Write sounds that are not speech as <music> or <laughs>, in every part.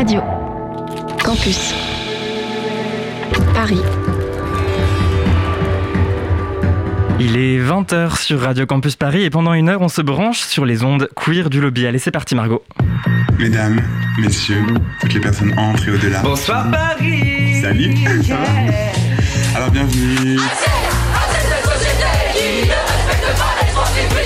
Radio. Campus. Paris. Il est 20h sur Radio Campus Paris et pendant une heure, on se branche sur les ondes queer du lobby. Allez, c'est parti, Margot. Mesdames, messieurs, toutes les personnes entrent et au-delà. Bonsoir Paris Salut Alors bienvenue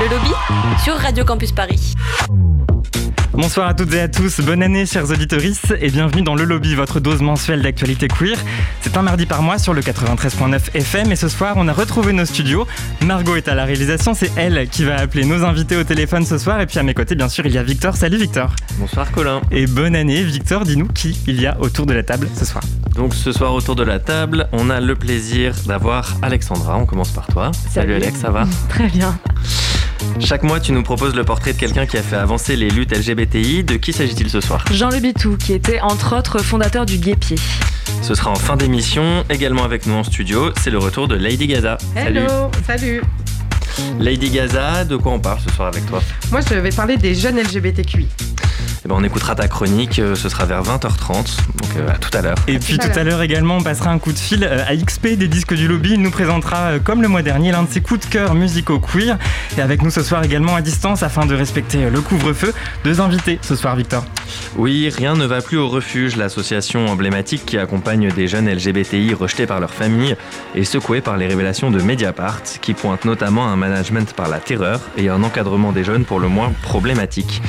Le lobby sur Radio Campus Paris. Bonsoir à toutes et à tous, bonne année chers auditorices et bienvenue dans Le Lobby, votre dose mensuelle d'actualité queer. C'est un mardi par mois sur le 93.9 FM et ce soir on a retrouvé nos studios. Margot est à la réalisation, c'est elle qui va appeler nos invités au téléphone ce soir et puis à mes côtés bien sûr il y a Victor. Salut Victor Bonsoir Colin Et bonne année Victor, dis-nous qui il y a autour de la table ce soir Donc ce soir autour de la table, on a le plaisir d'avoir Alexandra, on commence par toi. Salut, Alex, ça va? <laughs> Très bien. Chaque mois, tu nous proposes le portrait de quelqu'un qui a fait avancer les luttes LGBTI. De qui s'agit-il ce soir Jean Le Bitou, qui était entre autres fondateur du Guépier. Ce sera en fin d'émission, également avec nous en studio, c'est le retour de Lady Gaza. Hello, salut. Lady Gaza, de quoi on parle ce soir avec toi Moi, je vais parler des jeunes LGBTQI. Eh ben, on écoutera ta chronique, euh, ce sera vers 20h30, donc euh, à tout à l'heure. Et puis tout à l'heure également, on passera un coup de fil euh, à XP des disques du lobby. Il nous présentera, comme le mois dernier, l'un de ses coups de cœur musicaux queer. Et avec nous ce soir également à distance, afin de respecter le couvre-feu, deux invités ce soir, Victor. Oui, rien ne va plus au refuge, l'association emblématique qui accompagne des jeunes LGBTI rejetés par leur famille et secoués par les révélations de Mediapart, qui pointe notamment un management par la terreur et un encadrement des jeunes pour le moins problématique.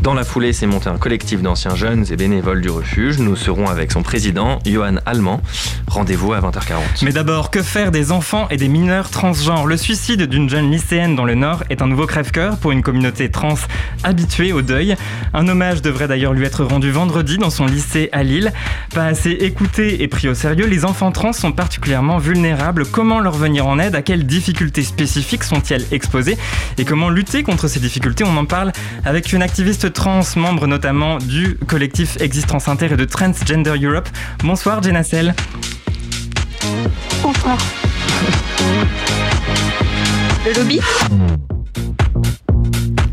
Dans la foulée, s'est monté un collectif d'anciens jeunes et bénévoles du refuge. Nous serons avec son président, Johan Allemand. Rendez-vous à 20h40. Mais d'abord, que faire des enfants et des mineurs transgenres? Le suicide d'une jeune lycéenne dans le Nord est un nouveau crève-cœur pour une communauté trans habituée au deuil. Un hommage devrait d'ailleurs lui être rendu vendredi dans son lycée à Lille. Pas assez écoutés et pris au sérieux, les enfants trans sont particulièrement vulnérables. Comment leur venir en aide? À quelles difficultés spécifiques sont-elles exposées Et comment lutter contre ces difficultés? On en parle avec une activiste trans, membre notamment du collectif Exist Trans Inter et de Transgender Europe. Bonsoir Jenna Sell. Bonsoir. Le lobby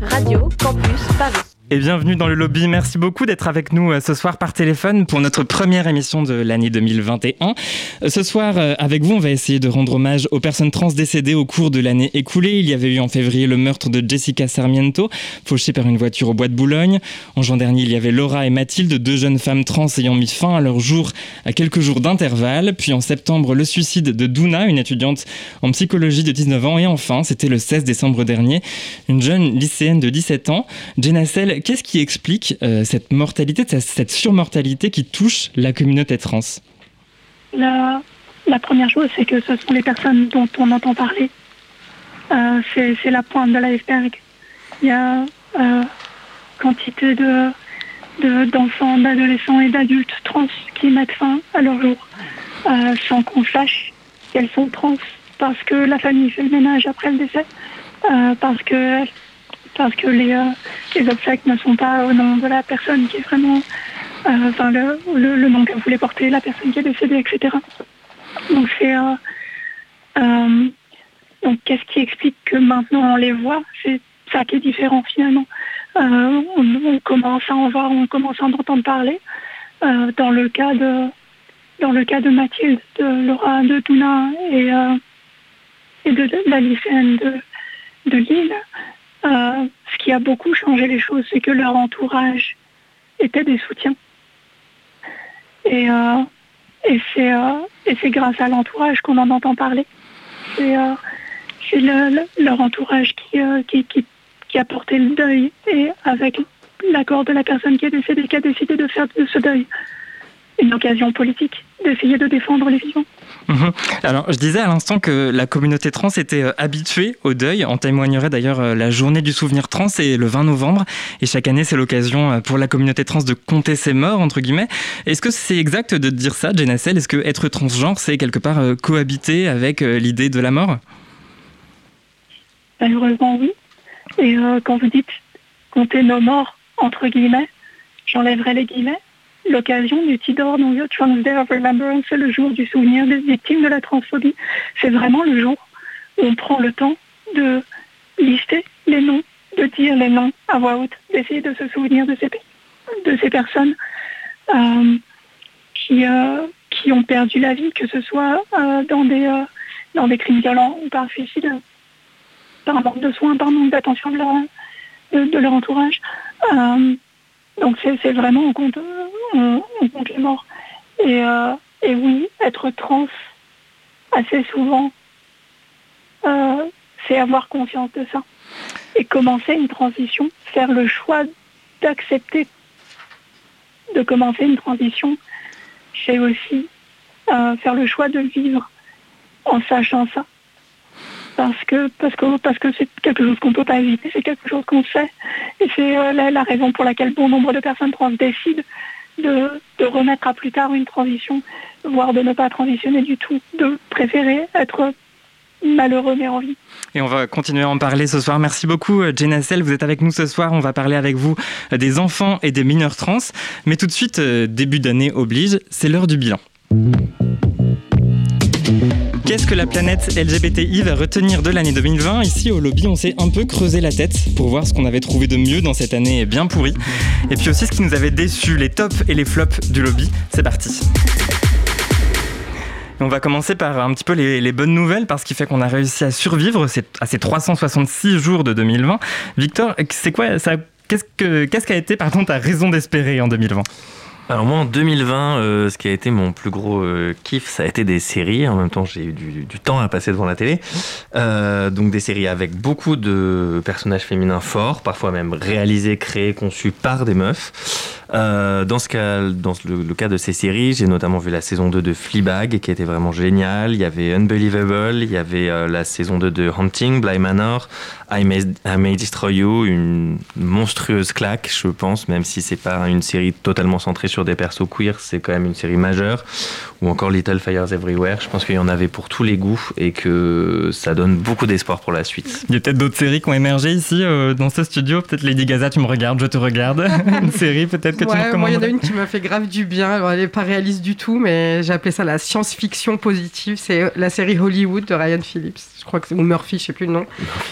Radio Campus Paris. Et bienvenue dans le lobby. Merci beaucoup d'être avec nous euh, ce soir par téléphone pour notre première émission de l'année 2021. Euh, Ce soir, euh, avec vous, on va essayer de rendre hommage aux personnes trans décédées au cours de l'année écoulée. Il y avait eu en février le meurtre de Jessica Sarmiento, fauchée par une voiture au bois de Boulogne. En juin dernier, il y avait Laura et Mathilde, deux jeunes femmes trans ayant mis fin à leur jour à quelques jours d'intervalle. Puis en septembre, le suicide de Duna, une étudiante en psychologie de 19 ans. Et enfin, c'était le 16 décembre dernier, une jeune lycéenne de 17 ans, Jenna Sell. Qu'est-ce qui explique euh, cette mortalité, cette- surmortalité qui touche la communauté trans? La, première chose, c'est que ce sont les personnes dont on entend parler. Euh, c'est la pointe de l'iceberg. Il y a euh, quantité de de- d'enfants, d'adolescents et d'adultes trans qui mettent fin à leur jour euh, sans qu'on sache qu'elles sont trans parce que la famille fait le ménage après le décès, parce que parce que les, euh, les obsèques ne sont pas au nom de la personne qui est vraiment, euh, enfin le, le, le nom que voulait porter la personne qui est décédée, etc. Donc c'est, euh, donc qu'est-ce qui explique que maintenant on les voit? C'est ça qui est différent finalement. On, commence à en voir, on commence à en entendre parler. Dans le cas de, dans le cas de Mathilde, de Laura, de Duna et et de, de de, de Lille. Euh, ce qui a beaucoup changé les choses, c'est que leur entourage était des soutiens. Et, euh, euh, c'est grâce à l'entourage qu'on en entend parler. C'est c'est le- le- leur entourage qui, a porté le deuil et avec l'accord de la personne qui est décédée, qui a décidé de faire ce deuil. Une occasion politique d'essayer de défendre les vivants. Mhm. Alors, je disais à l'instant que la communauté trans était euh, habituée au deuil. En témoignerait d'ailleurs euh, la journée du souvenir trans, c'est le 20 novembre. Et chaque année, c'est l'occasion euh, pour la communauté trans de compter ses morts, entre guillemets. Est-ce que c'est exact de dire ça, Jenacel Est-ce que être transgenre, c'est quelque part cohabiter avec l'idée de la mort? Malheureusement, oui. Et quand vous dites compter nos morts, entre guillemets, j'enlèverai les guillemets l'occasion du Tidor Trans Day of Remembrance, le jour du souvenir des victimes de la transphobie. C'est vraiment le jour où on prend le temps de lister les noms, de dire les noms à voix haute, d'essayer de se souvenir de ces, de ces personnes euh, qui, euh, qui ont perdu la vie, que ce soit euh, dans, des, dans des crimes violents ou par suicide, par manque de soins, par manque d'attention de leur, de, leur entourage. donc c'est vraiment, on compte, euh, et, oui, être trans, assez souvent, euh, c'est avoir conscience de ça. Et commencer une transition, faire le choix d'accepter de commencer une transition, c'est aussi euh, faire le choix de vivre en sachant ça. Parce que parce que parce que c'est quelque chose qu'on ne peut pas éviter, c'est quelque chose qu'on sait. Et c'est la, la, raison pour laquelle bon nombre de personnes trans décident de, remettre à plus tard une transition, voire de ne pas transitionner du tout, de préférer être malheureux mais en vie. Et on va continuer à en parler ce soir. Merci beaucoup Jenna Sell, vous êtes avec nous ce soir. On va parler avec vous des enfants et des mineurs trans. Mais tout de suite, euh, début d'année oblige, c'est l'heure du bilan. Qu'est-ce que la planète LGBTI va retenir de l'année 2020 Ici au lobby, on s'est un peu creusé la tête pour voir ce qu'on avait trouvé de mieux dans cette année bien pourrie. Et puis aussi ce qui nous avait déçu, les tops et les flops du lobby. C'est parti. On va commencer par un petit peu les, bonnes nouvelles parce qu'il fait qu'on a réussi à survivre à ces 366 jours de 2020. Victor, c'est quoi ça Qu'est-ce qu'a été pardon, ta raison d'espérer en 2020 alors moi en 2020, euh, ce qui a été mon plus gros euh, kiff, ça a été des séries. En même temps, j'ai eu du, temps à passer devant la télé. Euh, donc des séries avec beaucoup de personnages féminins forts, parfois même réalisés, créés, conçus par des meufs. dans le, cas de ces séries, j'ai notamment vu la saison 2 de Fleabag, qui était vraiment géniale. Il y avait Unbelievable, il y avait la saison 2 de Hunting, Bly Manor, I May, I May Destroy You, une monstrueuse claque, je pense, même si c'est pas une série totalement centrée sur des persos queer, c'est quand même une série majeure. Ou encore Little Fires Everywhere. Je pense qu'il y en avait pour tous les goûts et que ça donne beaucoup d'espoir pour la suite. Il y a peut-être d'autres séries qui ont émergé ici euh, dans ce studio. Peut-être Lady Gaza, tu me regardes, je te regarde. <laughs> une série peut-être que tu me Moi, il y en a une qui m'a fait grave du bien. Alors, elle n'est pas réaliste du tout, mais j'ai appelé ça la science-fiction positive. C'est la série Hollywood de Ryan Phillips. Je crois que c'est ou Murphy, je sais plus le nom.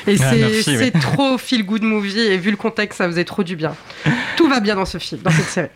Et ah, c'est trop feel good movie et vu le contexte, ça faisait trop du bien. Tout va bien dans ce film, dans cette série.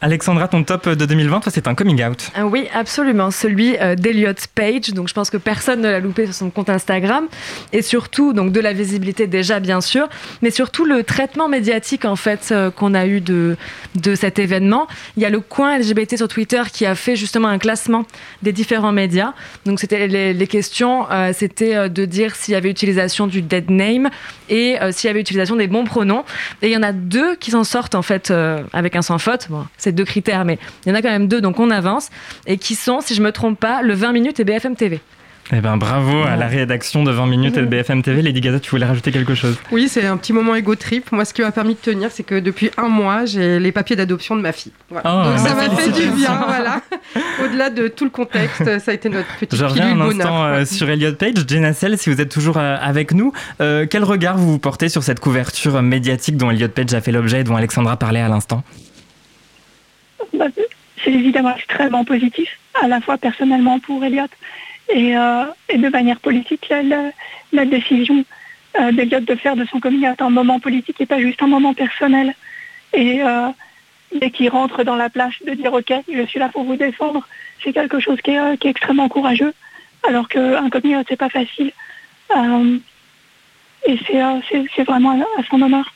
Alexandra, ton top de 2020, toi, c'est un coming out. Ah oui, absolument. Celui euh, d'Eliot Page. Donc, je pense que personne ne l'a loupé sur son compte Instagram. Et surtout, donc, de la visibilité déjà, bien sûr, mais surtout le traitement médiatique, en fait, euh, qu'on a eu de, de cet événement. Il y a le coin LGBT sur Twitter qui a fait justement un classement des différents médias. Donc, c'était les, questions, euh, c'était de dire s'il y avait utilisation du dead name et s'il y avait utilisation des bons pronoms. Et il y en a deux qui s'en sortent, en fait, avec un sans faute. Bon, deux critères, mais il y en a quand même deux, donc on avance, et qui sont, si je me trompe pas, le 20 minutes et BFM TV. Eh ben bravo à la rédaction de 20 minutes et de BFM TV. Lady Gaza, tu voulais rajouter quelque chose? Oui, c'est un petit moment ego trip. Moi, ce qui m'a permis de tenir, c'est que depuis un mois, j'ai les papiers d'adoption de ma fille. Oh, Donc ça m'a fait du bien, voilà. <laughs> Au-delà de tout le contexte, ça a été notre petit Je reviens un instant euh, sur Elliot Page. Jenna Sell, si vous êtes toujours euh, avec nous, euh, quel regard vous, vous portez sur cette couverture médiatique dont Elliot Page a fait l'objet et dont Alexandra parlait à l'instant? Bah, c'est évidemment extrêmement positif, à la fois personnellement pour Elliot et, euh, de manière politique. La, décision euh, de faire de son coming un moment politique et pas juste un moment personnel. Et euh, dès qu'il rentre dans la plage, de dire ok, je suis là pour vous défendre, c'est quelque chose qui est, extrêmement courageux, alors qu'un coming out c'est pas facile. et c'est vraiment à son honneur.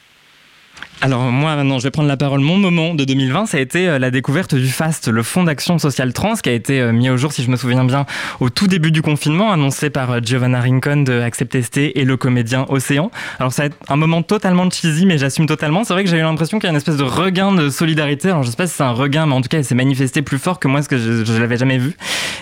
Alors moi maintenant je vais prendre la parole. Mon moment de 2020 ça a été euh, la découverte du FAST, le Fonds d'action sociale trans qui a été euh, mis au jour si je me souviens bien au tout début du confinement annoncé par euh, Giovanna Rincon de Accept et le comédien Océan. Alors ça va être un moment totalement cheesy mais j'assume totalement. C'est vrai que j'ai eu l'impression qu'il y a une espèce de regain de solidarité. Alors je sais pas si c'est un regain mais en tout cas il s'est manifesté plus fort que moi ce que je, je l'avais jamais vu.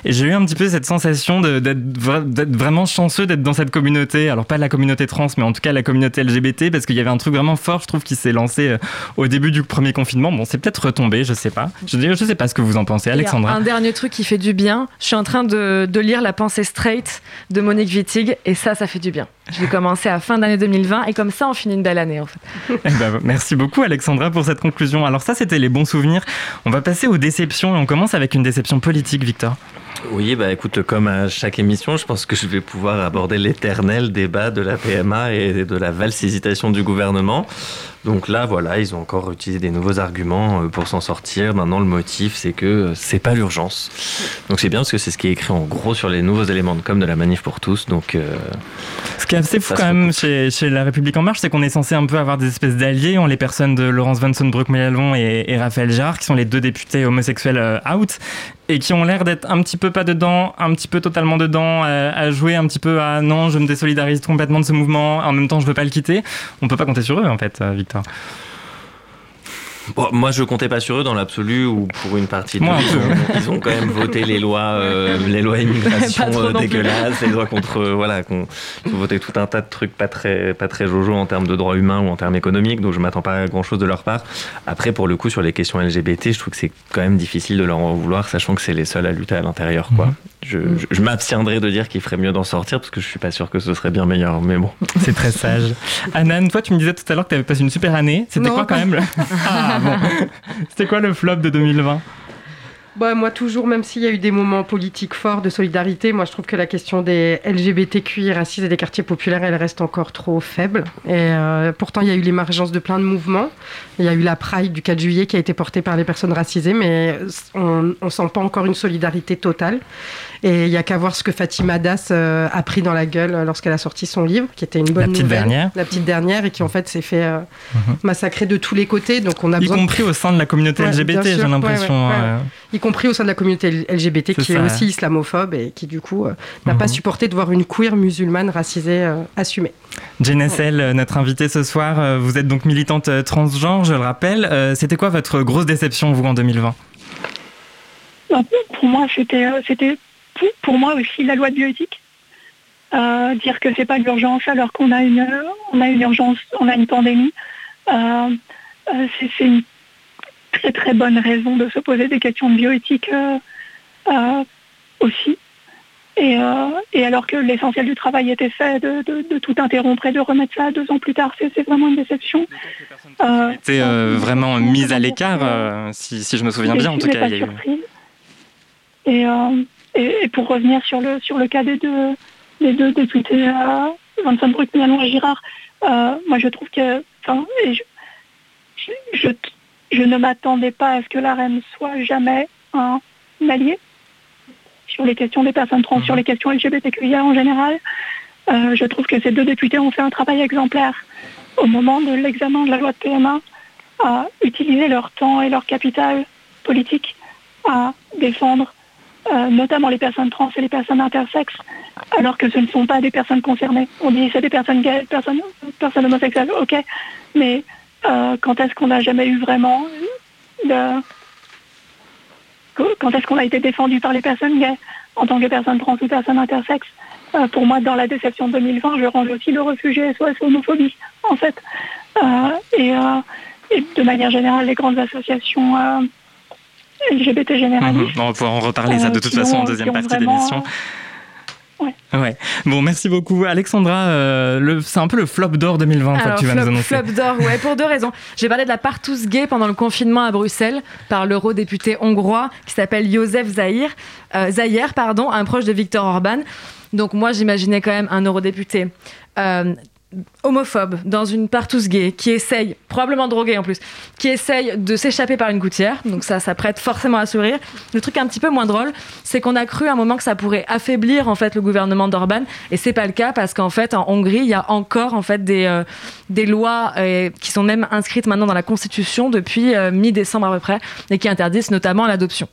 Et j'ai eu un petit peu cette sensation d'être vraiment chanceux d'être dans cette communauté. Alors pas la communauté trans mais en tout cas la communauté LGBT parce qu'il y avait un truc vraiment fort je trouve qui s'est lancé euh, au début du premier confinement. Bon, c'est peut-être retombé, je sais pas. Je ne sais pas ce que vous en pensez, Alexandra. Un dernier truc qui fait du bien. Je suis en train de, lire La pensée straight de Monique Wittig et ça, ça fait du bien. Je vais commencer à fin d'année 2020 et comme ça, on finit une belle année en fait. <laughs> Eh ben, merci beaucoup, Alexandra, pour cette conclusion. Alors, ça, c'était les bons souvenirs. On va passer aux déceptions et on commence avec une déception politique, Victor. Oui, bah écoute, comme à chaque émission, je pense que je vais pouvoir aborder l'éternel débat de la PMA et de la valse hésitation du gouvernement. Donc là, voilà, ils ont encore utilisé des nouveaux arguments euh, pour s'en sortir. Maintenant, le motif, c'est que euh, c'est pas l'urgence. Donc c'est bien parce que c'est ce qui est écrit en gros sur les nouveaux éléments de com de la manif pour tous. Donc euh, ce qui est assez fou quand même chez, La République en marche, c'est qu'on est censé un peu avoir des espèces d'alliés en les personnes de Laurence von Sonbruck Mélalon et, et Raphaël Gérard, qui sont les deux députés homosexuels out et qui ont l'air d'être un petit peu pas dedans, un petit peu totalement dedans, à, jouer un petit peu à non, je me désolidarise complètement de ce mouvement, en même temps je veux pas le quitter. On peut pas compter sur eux en fait, Victor 다. Moi, je comptais pas sur eux dans l'absolu ou pour une partie de ils, ont, quand même voté les lois, euh, les lois <laughs> immigration euh, dégueulasses, les lois contre, euh, voilà, qu'on ils ont voté tout un tas de trucs pas très, pas très jojo en termes de droits humains ou en termes économiques. Donc, je m'attends pas à grand chose de leur part. Après, pour le coup, sur les questions LGBT, je trouve que c'est quand même difficile de leur en vouloir, sachant que c'est les seuls à lutter à l'intérieur, quoi. Mhm. Je, je, m'abstiendrai de dire qu'il ferait mieux d'en sortir parce que je suis pas sûr que ce serait bien meilleur, mais bon. C'est très sage. Anan, toi, tu me disais tout à l'heure que tu avais passé une super année. C'était quoi quand même <laughs> ah, <laughs> C'était quoi le flop de 2020 bah, moi, toujours, même s'il y a eu des moments politiques forts de solidarité, moi, je trouve que la question des LGBTQI racistes et des quartiers populaires, elle reste encore trop faible. Et euh, pourtant, il y a eu l'émergence de plein de mouvements. Il y a eu la Pride du 4 juillet qui a été portée par les personnes racisées, mais on ne sent pas encore une solidarité totale. Et il n'y a qu'à voir ce que Fatima Das euh, a pris dans la gueule lorsqu'elle a sorti son livre, qui était une bonne la petite Dernière. La petite dernière, et qui en fait s'est fait euh, mhm. massacrer de tous les côtés. Donc on a y compris au sein de la communauté <laughs> LGBT, j'ai l'impression. y compris au sein de la communauté LGBT qui est aussi islamophobe et qui du coup euh, n'a pas mhm. supporté de voir une queer musulmane racisée assumée. Jane Essel, notre invitée ce soir, vous êtes donc militante transgenre, je le rappelle. C'était quoi votre grosse déception, vous, en 2020 bah, Pour moi, c'était pour moi aussi la loi de bioéthique. Euh, dire que c'est pas l'urgence alors qu'on a une on a une urgence, on a une pandémie. Euh, euh, c'est une très très bonne raison de se poser des questions de bioéthique aussi. Et, alors que l'essentiel du travail était fait, de, tout interrompre et de remettre ça deux ans plus tard, c'est vraiment une déception. C'était vraiment mise à l'écart, si, je me souviens bien en tout cas. Il y a eu... Et, et, pour revenir sur le, sur le cas des deux, des deux députés, euh, Vincent Bruck, et Girard, euh, moi je trouve que, je, je, je, ne m'attendais pas à ce que la reine soit jamais un allié sur les questions des personnes trans, sur les questions LGBTQIA en général. Euh, je trouve que ces deux députés ont fait un travail exemplaire au moment de l'examen de la loi de PMA à utiliser leur temps et leur capital politique à défendre euh, notamment les personnes trans et les personnes intersexes, alors que ce ne sont pas des personnes concernées. On dit c'est des personnes gays, personnes, personnes homosexuelles, ok, mais euh, quand est-ce qu'on n'a jamais eu vraiment de... Quand est-ce qu'on a été défendu par les personnes gays en tant que personnes trans ou personnes intersexes? Euh, Pour moi, dans la déception 2020, je range aussi le réfugié SOS homophobie, en fait. et, et, de manière générale, les grandes associations LGBT généraliste. Mhm. on va pouvoir en reparler ça de toute façon en deuxième partie d'émission. Ouais. ouais. Bon, merci beaucoup. Alexandra, euh, c'est un peu le flop d'or 2020 que tu vas nous annoncer. Flop d'or, ouais, pour deux raisons. J'ai parlé de la partouze gay pendant le confinement à Bruxelles par l'eurodéputé hongrois qui s'appelle Josef Zahir, euh, Zahir, pardon, un proche de Viktor Orban. Donc moi, j'imaginais quand même un eurodéputé euh, homophobe dans une partouze gay qui essaye, probablement droguée en plus, qui essaye de s'échapper par une gouttière, donc ça, ça prête forcément à sourire. Le truc un petit peu moins drôle, c'est qu'on a cru à un moment que ça pourrait affaiblir en fait le gouvernement d'Orban, et c'est pas le cas parce qu'en fait en Hongrie il y a encore en fait des, euh, des lois euh, qui sont même inscrites maintenant dans la constitution depuis euh, mi-décembre à peu près, et qui interdisent notamment l'adoption.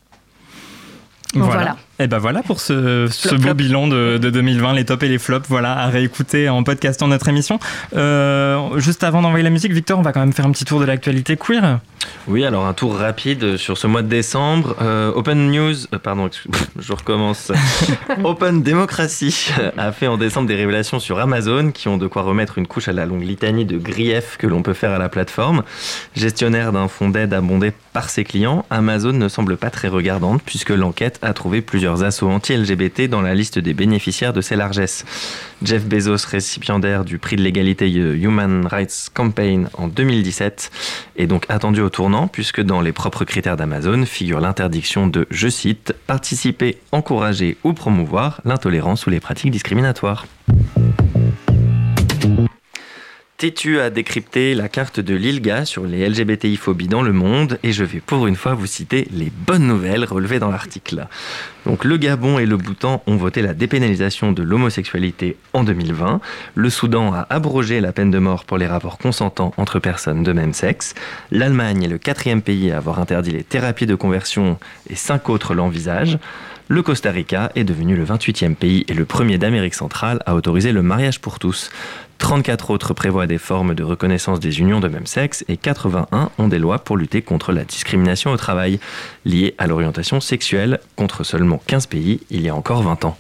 voilà. Et ben voilà pour ce, ce beau bilan de, de, 2020, les tops et les flops. Voilà, à réécouter en podcastant notre émission. Euh, juste avant d'envoyer la musique, Victor, on va quand même faire un petit tour de l'actualité queer. Oui, alors un tour rapide sur ce mois de décembre. Euh, Open News, euh, pardon, <laughs> je recommence. <laughs> Open Democracy <laughs> a fait en décembre des révélations sur Amazon qui ont de quoi remettre une couche à la longue litanie de griefs que l'on peut faire à la plateforme. Gestionnaire d'un fonds d'aide abondé par ses clients, Amazon ne semble pas très regardante puisque l'enquête a trouvé plusieurs assauts anti-LGBT dans la liste des bénéficiaires de ces largesses. Jeff Bezos, récipiendaire du prix de l'égalité Human Rights Campaign en 2017, est donc attendu au tournant puisque dans les propres critères d'Amazon figure l'interdiction de, je cite, participer, encourager ou promouvoir l'intolérance ou les pratiques discriminatoires. Tétu a décrypté la carte de l'ILGA sur les LGBTI-phobies dans le monde et je vais pour une fois vous citer les bonnes nouvelles relevées dans l'article. Donc le Gabon et le Bhoutan ont voté la dépénalisation de l'homosexualité en 2020. Le Soudan a abrogé la peine de mort pour les rapports consentants entre personnes de même sexe. L'Allemagne est le quatrième pays à avoir interdit les thérapies de conversion et cinq autres l'envisagent. Le Costa Rica est devenu le 28e pays et le premier d'Amérique centrale à autoriser le mariage pour tous. 34 autres prévoient des formes de reconnaissance des unions de même sexe et 81 ont des lois pour lutter contre la discrimination au travail liée à l'orientation sexuelle, contre seulement 15 pays il y a encore 20 ans.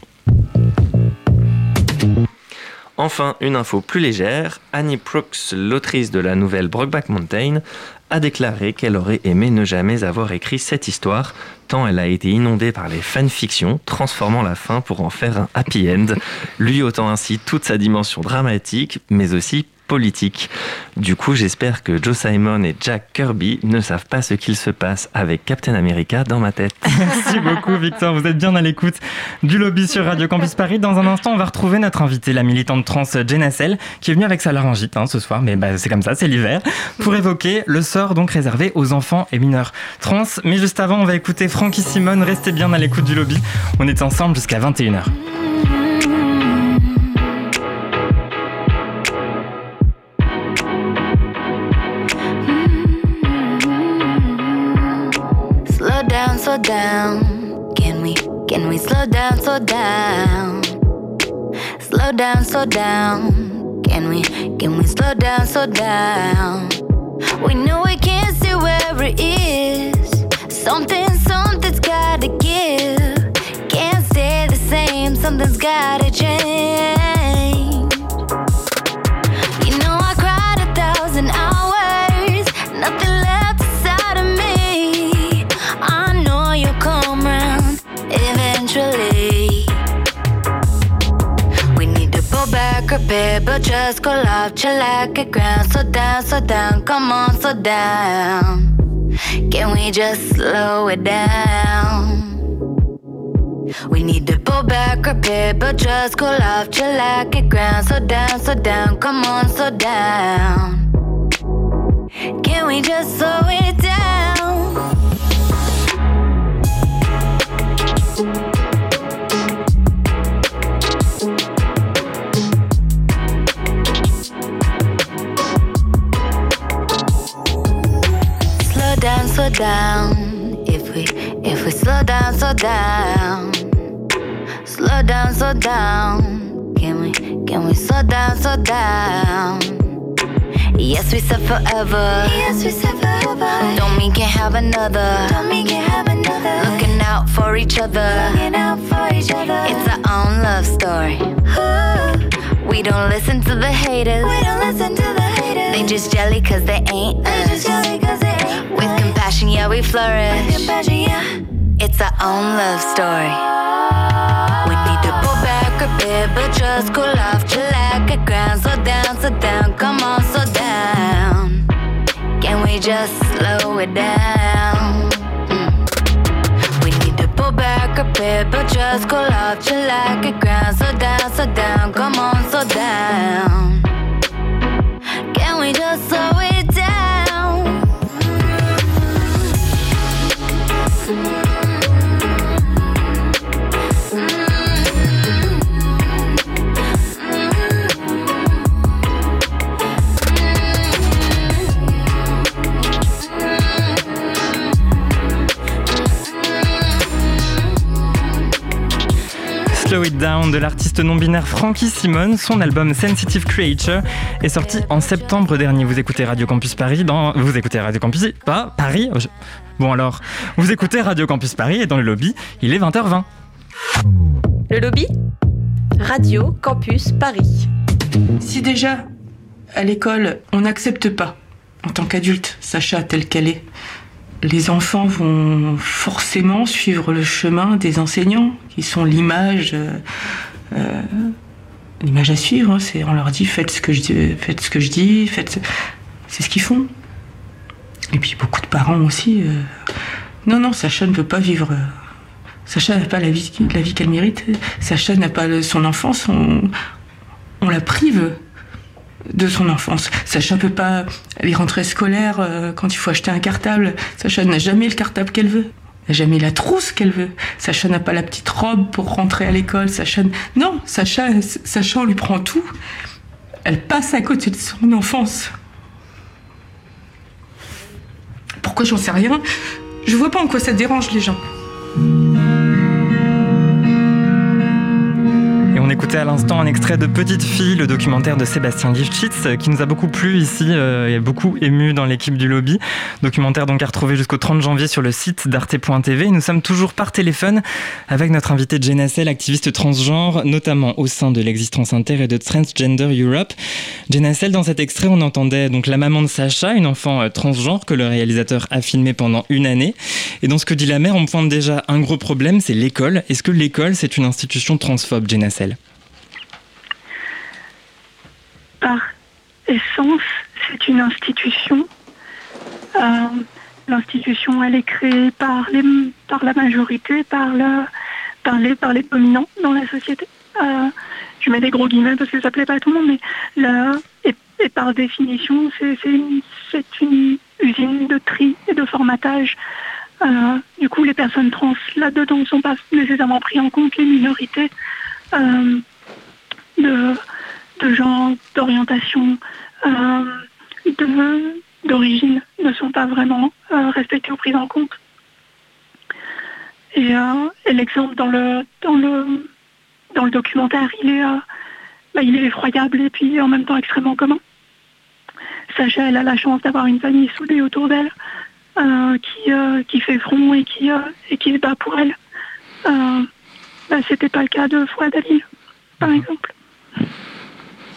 Enfin, une info plus légère, Annie Brooks, l'autrice de la nouvelle Brokeback Mountain, a déclaré qu'elle aurait aimé ne jamais avoir écrit cette histoire, tant elle a été inondée par les fanfictions, transformant la fin pour en faire un happy end, lui ôtant ainsi toute sa dimension dramatique, mais aussi politique. Du coup, j'espère que Joe Simon et Jack Kirby ne savent pas ce qu'il se passe avec Captain America dans ma tête. <laughs> Merci beaucoup, Victor. Vous êtes bien à l'écoute du lobby sur Radio Campus Paris. Dans un instant, on va retrouver notre invitée, la militante trans Jen Hassel, qui est venue avec sa laryngite hein, ce soir, mais bah, c'est comme ça, c'est l'hiver, pour <laughs> évoquer le sort donc réservé aux enfants et mineurs trans. Mais juste avant, on va écouter Frankie Simone. Restez bien à l'écoute du lobby. On est ensemble jusqu'à 21h. Down? Can we, can we slow down, slow down? Slow down, slow down. Can we, can we slow down, slow down? We know we can't see where it is. Something, something's gotta give. Can't stay the same, something's gotta change. A bit, but just go off, chillax, it ground. Slow down, slow down, come on, slow down. Can we just slow it down? We need to pull back a bit, but just cool off, chillax, it ground. Slow down, slow down, come on, slow down. Can we just slow it down? Slow down. If we, if we slow down, slow down. Slow down, slow down. Can we, can we slow down, slow down? Yes, we said forever. Yes, we said forever. Don't mean can't have another. Don't mean can't have another. Looking out for each other. Looking out for each other. It's our own love story. We don't listen to the haters. We don't listen to the haters. They just jelly cause they ain't they us. Just jelly cause they ain't With compassion, yeah, we flourish. It's our own love story. We need to pull back a bit, but just cool off, chillax, get ground, slow down, slow down, come on, slow down. Can we just slow it down? Mm. We need to pull back a bit, but just cool off, chillax, get ground, slow down, slow down, come on, slow down. Slow It Down de l'artiste non-binaire Frankie Simone. Son album Sensitive Creature est sorti en septembre dernier. Vous écoutez Radio Campus Paris dans... Vous écoutez Radio Campus... Pas Paris Bon alors, vous écoutez Radio Campus Paris et dans le lobby, il est 20h20. Le lobby? Radio Campus Paris. Si déjà, à l'école, on n'accepte pas, en tant qu'adulte, Sacha telle qu'elle est, les enfants vont forcément suivre le chemin des enseignants, qui sont l'image, euh, euh, l'image à suivre. Hein. on leur dit faites ce que je dis, faites ce que je dis, faites. C'est ce qu'ils font. Et puis beaucoup de parents aussi. Euh, non, non, Sacha ne peut pas vivre. Sacha n'a pas la vie, la vie qu'elle mérite. Sacha n'a pas son enfance. On la prive de son enfance. Sacha peut pas les rentrées scolaires euh, quand il faut acheter un cartable. Sacha n'a jamais le cartable qu'elle veut. N'a jamais la trousse qu'elle veut. Sacha n'a pas la petite robe pour rentrer à l'école. Sacha non, Sacha, Sacha on lui prend tout. Elle passe à côté de son enfance. Pourquoi j'en sais rien? Je vois pas en quoi ça dérange les gens. On écoutait à l'instant un extrait de Petite fille, le documentaire de Sébastien Lifchitz, euh, qui nous a beaucoup plu ici euh, et beaucoup ému dans l'équipe du lobby. Documentaire donc à retrouver jusqu'au 30 janvier sur le site d'arte.tv. Nous sommes toujours par téléphone avec notre invité Jenassel, activiste transgenre, notamment au sein de l'Existence Inter et de Transgender Europe. Jenassel, dans cet extrait, on entendait donc la maman de Sacha, une enfant euh, transgenre que le réalisateur a filmé pendant une année. Et dans ce que dit la mère, on pointe déjà un gros problème, c'est l'école. Est-ce que l'école, c'est une institution transphobe, Jenassel par essence, c'est une institution. Euh, l'institution, elle est créée par, la majorité, par, les, par dominants dans la société. Euh, je mets des gros guillemets parce que ça plaît pas à tout le monde, mais par définition, c'est une, usine de tri et de formatage. Euh, du coup, les personnes trans là-dedans ne sont pas nécessairement prises en compte, les minorités de genre, d'orientation, euh, d'origine ne sont pas vraiment euh, respectés ou pris en compte. Et, euh, l'exemple dans le, dans, le, dans le documentaire, il est, bah, il est effroyable et puis en même temps extrêmement commun. Sacha, elle a la chance d'avoir une famille soudée autour d'elle, qui, qui fait front et qui, et qui se bat pour elle. Bah, C'était pas le cas de Fouad Ali, par exemple.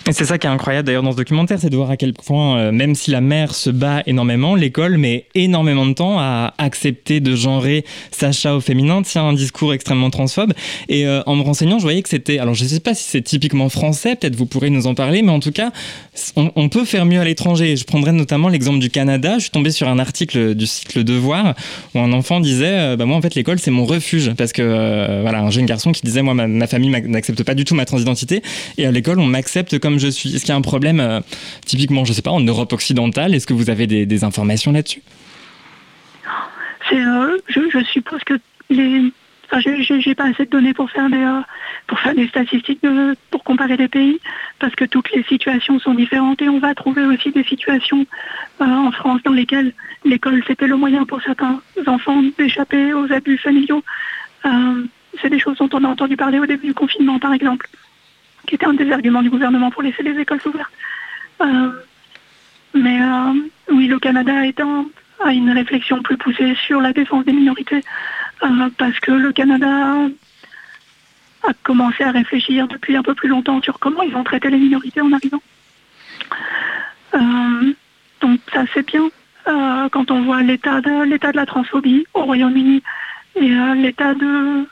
Et c'est ça qui est incroyable d'ailleurs dans ce documentaire, c'est de voir à quel point, euh, même si la mère se bat énormément, l'école met énormément de temps à accepter de genrer Sacha au féminin, tient un discours extrêmement transphobe. Et euh, en me renseignant, je voyais que c'était, alors je ne sais pas si c'est typiquement français, peut-être vous pourrez nous en parler, mais en tout cas, on, peut faire mieux à l'étranger. Je prendrais notamment l'exemple du Canada. Je suis tombé sur un article du site Le Devoir où un enfant disait, euh, bah moi en fait l'école c'est mon refuge parce que voilà un jeune garçon qui disait moi ma, ma famille n'accepte pas du tout ma transidentité et à l'école on m'accepte comme je. Est-ce qu'il y a un problème, euh, typiquement, je sais pas, en Europe occidentale? Est-ce que vous avez des, informations là-dessus? Euh, je, suppose que les. Enfin, j'ai pas assez de données pour faire des, euh, pour faire des statistiques pour comparer les pays, parce que toutes les situations sont différentes et on va trouver aussi des situations en France dans lesquelles l'école c'était le moyen pour certains enfants d'échapper aux abus familiaux. c'est des choses dont on a entendu parler au début du confinement, par exemple qui était un des arguments du gouvernement pour laisser les écoles ouvertes. Euh, mais euh, oui, le Canada est a une réflexion plus poussée sur la défense des minorités, euh, parce que le Canada a commencé à réfléchir depuis un peu plus longtemps sur comment ils vont traiter les minorités en arrivant. donc ça c'est bien. quand on voit l'état de l'état de la transphobie au Royaume-Uni et l'état de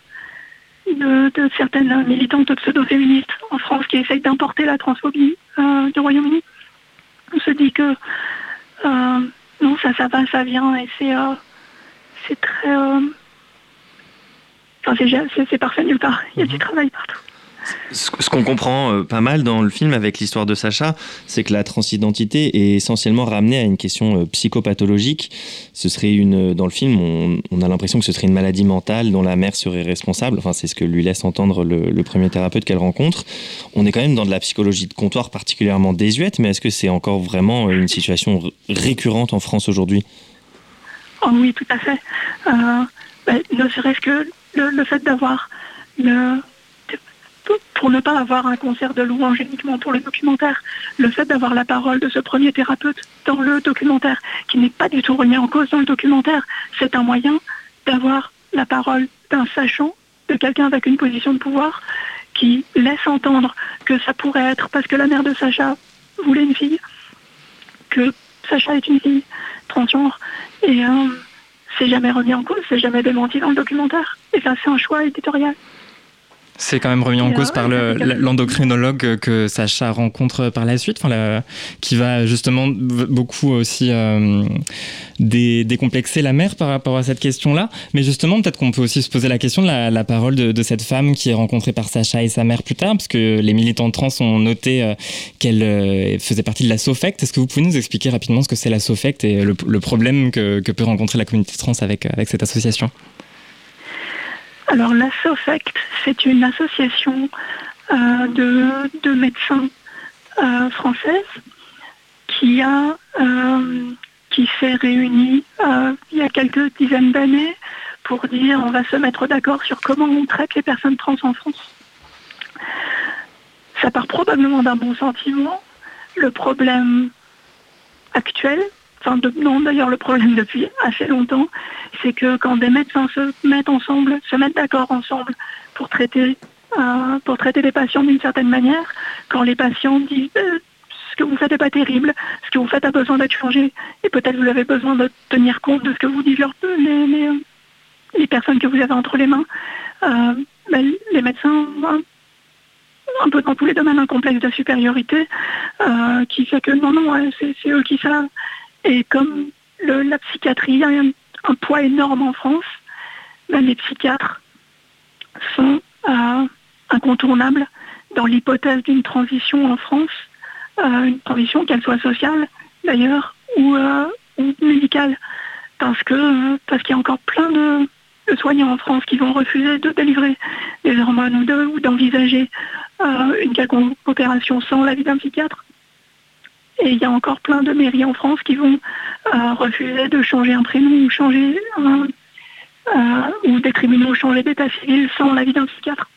de, certaines militantes pseudo-féministes en France qui essayent d'importer la transphobie euh, du Royaume-Uni. On se dit que euh, non, ça, ça va, ça vient, et c'est euh, c'est très... Enfin, c'est parfait nulle part. Il y a du travail partout. Ce qu'on comprend euh, pas mal dans le film avec l'histoire de Sacha, c'est que la transidentité est essentiellement ramenée à une question euh, psychopathologique. Ce serait une, dans le film, on, a l'impression que ce serait une maladie mentale dont la mère serait responsable. Enfin, c'est ce que lui laisse entendre le, premier thérapeute qu'elle rencontre. On est quand même dans de la psychologie de comptoir particulièrement désuète, mais est-ce que c'est encore vraiment une situation récurrente en France aujourd'hui? Oh Oui, tout à fait. Euh, ben, ne serait-ce que le fait d'avoir le pour ne pas avoir un concert de louange uniquement pour le documentaire. Le fait d'avoir la parole de ce premier thérapeute dans le documentaire, qui n'est pas du tout remis en cause dans le documentaire, c'est un moyen d'avoir la parole d'un sachant, de quelqu'un avec une position de pouvoir, qui laisse entendre que ça pourrait être parce que la mère de Sacha voulait une fille, que Sacha est une fille transgenre, et euh, c'est jamais remis en cause, c'est jamais démenti dans le documentaire. Et ça, c'est un choix éditorial. C'est quand même remis en cause par l'endocrinologue que Sacha rencontre par la suite, enfin, qui va justement beaucoup aussi euh, décomplexer la mère par rapport à cette question-là. Mais justement, peut-être qu'on peut aussi se poser la question de la, parole de, cette femme qui est rencontrée par Sacha et sa mère plus tard, parce que les militants trans ont noté euh, qu'elle euh, faisait partie de la SOFECT. Est-ce que vous pouvez nous expliquer rapidement ce que c'est la SOFECT et le, problème que, que, peut rencontrer la communauté trans avec, avec cette association? Alors la SOFECT, c'est une association euh, de, médecins euh, françaises qui euh, qui s'est réunie il y a quelques dizaines d'années pour dire on va se mettre d'accord sur comment on traite les personnes trans en France. Ça part probablement d'un bon sentiment. Le problème actuel, enfin non d'ailleurs le problème depuis assez longtemps, c'est que quand des médecins se mettent ensemble, se mettent d'accord ensemble pour traiter euh, pour traiter les patients d'une certaine manière, quand les patients disent euh, ce que vous faites n'est pas terrible, ce que vous faites a besoin d'être changé, et peut-être vous avez besoin de tenir compte de ce que vous disent les, les, les personnes que vous avez entre les mains, euh, ben, les médecins un peu dans tous les domaines un complexe de supériorité qui fait que non, non, c'est eux qui savent. Et comme la psychiatrie un, poids énorme en France, ben, les psychiatres sont euh, incontournables dans l'hypothèse d'une transition en France, euh, une transition qu'elle soit sociale d'ailleurs ou, euh, médicale, parce que parce qu'il y a encore plein de, soignants en France qui vont refuser de délivrer des hormones ou d'envisager une quelconque opération sans l'avis d'un psychiatre. Et il y a encore plein de mairies en France qui vont euh, refuser de changer un prénom ou changer euh, ou des tribunaux changer d'état civil sans l'avis d'un psychiatre.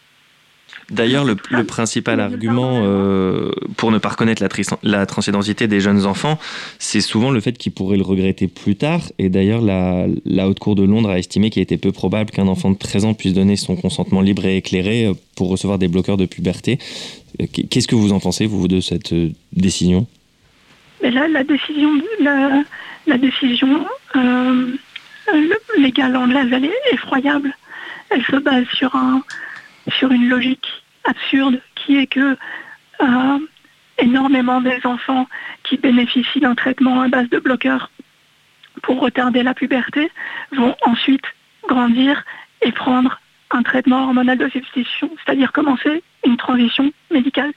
D'ailleurs, le, principal argument euh, pour ne pas reconnaître la, la transidentité des jeunes enfants, c'est souvent le fait qu'ils pourraient le regretter plus tard. Et d'ailleurs, la, la, Haute Cour de Londres a estimé qu'il était peu probable qu'un enfant de 13 ans puisse donner son consentement libre et éclairé pour recevoir des bloqueurs de puberté. Qu'est-ce que vous en pensez, vous, de cette décision? Mais là, la décision, la, la décision légale anglaise, elle est effroyable. Elle se base sur, un, sur une logique absurde qui est que euh, énormément des enfants qui bénéficient d'un traitement à base de bloqueurs pour retarder la puberté vont ensuite grandir et prendre un traitement hormonal de substitution, c'est-à-dire commencer une transition médicale.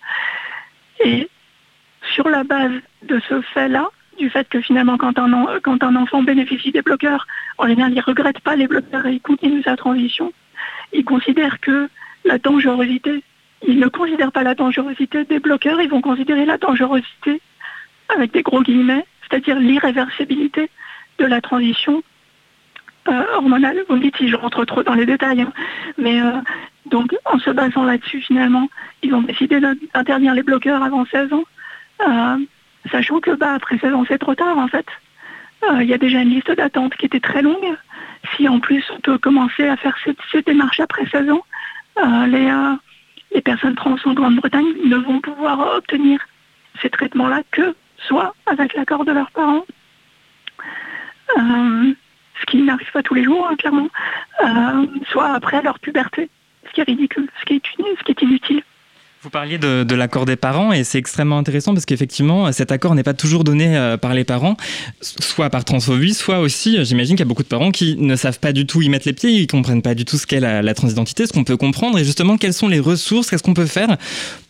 Sur la base de ce fait-là, du fait que finalement quand un, quand un enfant bénéficie des bloqueurs, en général il ne regrette pas les bloqueurs et il continue sa transition, il considère que la dangerosité, ils ne considèrent pas la dangerosité des bloqueurs, ils vont considérer la dangerosité avec des gros guillemets, c'est-à-dire l'irréversibilité de la transition euh, hormonale. Vous me dites si je rentre trop dans les détails, hein. mais euh, donc en se basant là-dessus finalement, ils ont décidé d'interdire les bloqueurs avant 16 ans euh, sachant que bah, après 16 ans, c'est trop tard en fait. Euh, il y a déjà une liste d'attente qui était très longue. Si en plus on peut commencer à faire cette, démarche après 16 ans, euh, les, personnes trans en Grande-Bretagne ne vont pouvoir obtenir ces traitements-là que soit avec l'accord de leurs parents, ce qui n'arrive pas tous les jours, hein, clairement, soit après leur puberté, ce qui est ridicule, ce qui est inutile. Parliez de, l'accord des parents et c'est extrêmement intéressant parce qu'effectivement, cet accord n'est pas toujours donné euh, par les parents, soit par transphobie, soit aussi, euh, j'imagine qu'il y a beaucoup de parents qui ne savent pas du tout y mettre les pieds, ils comprennent pas du tout ce qu'est la, transidentité, ce qu'on peut comprendre et justement quelles sont les ressources, qu'est-ce qu'on peut faire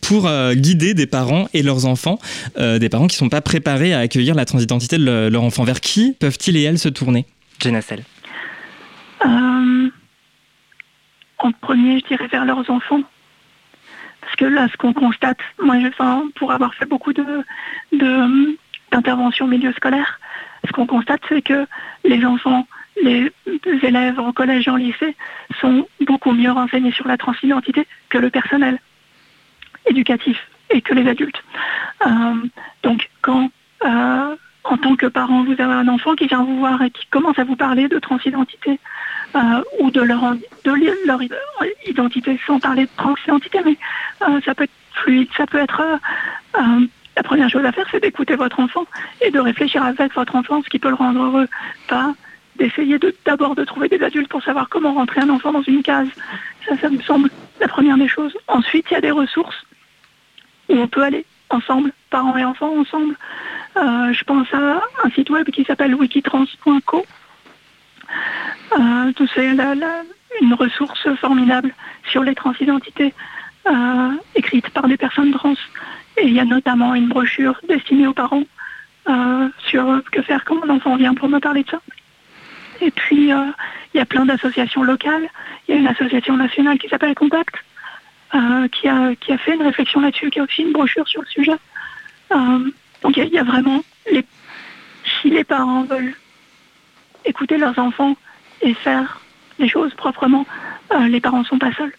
pour euh, guider des parents et leurs enfants, des parents qui ne sont pas préparés à accueillir la transidentité de leur enfant. Vers qui peuvent-ils et elles se tourner? Jenacel En premier, je dirais vers leurs enfants parce que là, ce qu'on constate, moi, je, enfin, pour avoir fait beaucoup de, d'interventions au milieu scolaire, ce qu'on constate, c'est que les enfants, les élèves en collège et en lycée sont beaucoup mieux renseignés sur la transidentité que le personnel éducatif et que les adultes. Euh, donc, quand euh, en tant que parent, vous avez un enfant qui vient vous voir et qui commence à vous parler de transidentité, euh, ou de leur, de leur identité sans parler de transidentité, mais euh, ça peut être fluide, ça peut être... Euh, la première chose à faire, c'est d'écouter votre enfant et de réfléchir avec votre enfant ce qui peut le rendre heureux, pas d'essayer d'abord de, trouver des adultes pour savoir comment rentrer un enfant dans une case. Ça, ça me semble la première des choses. Ensuite, il y a des ressources où on peut aller ensemble, parents et enfants ensemble. je pense à un site web qui s'appelle wikitrans.co euh, c'est une ressource formidable sur les transidentités euh, écrite par des personnes trans. Et il y a notamment une brochure destinée aux parents euh, sur que faire quand mon enfant vient pour me parler de ça. Et puis, il y a plein d'associations locales. Il y a une association nationale qui s'appelle Contact, qui, a, qui a fait une réflexion là-dessus, qui a aussi une brochure sur le sujet. donc, il y, a vraiment, si les parents veulent écouter leurs enfants et faire les choses proprement, euh, les parents ne sont pas seuls.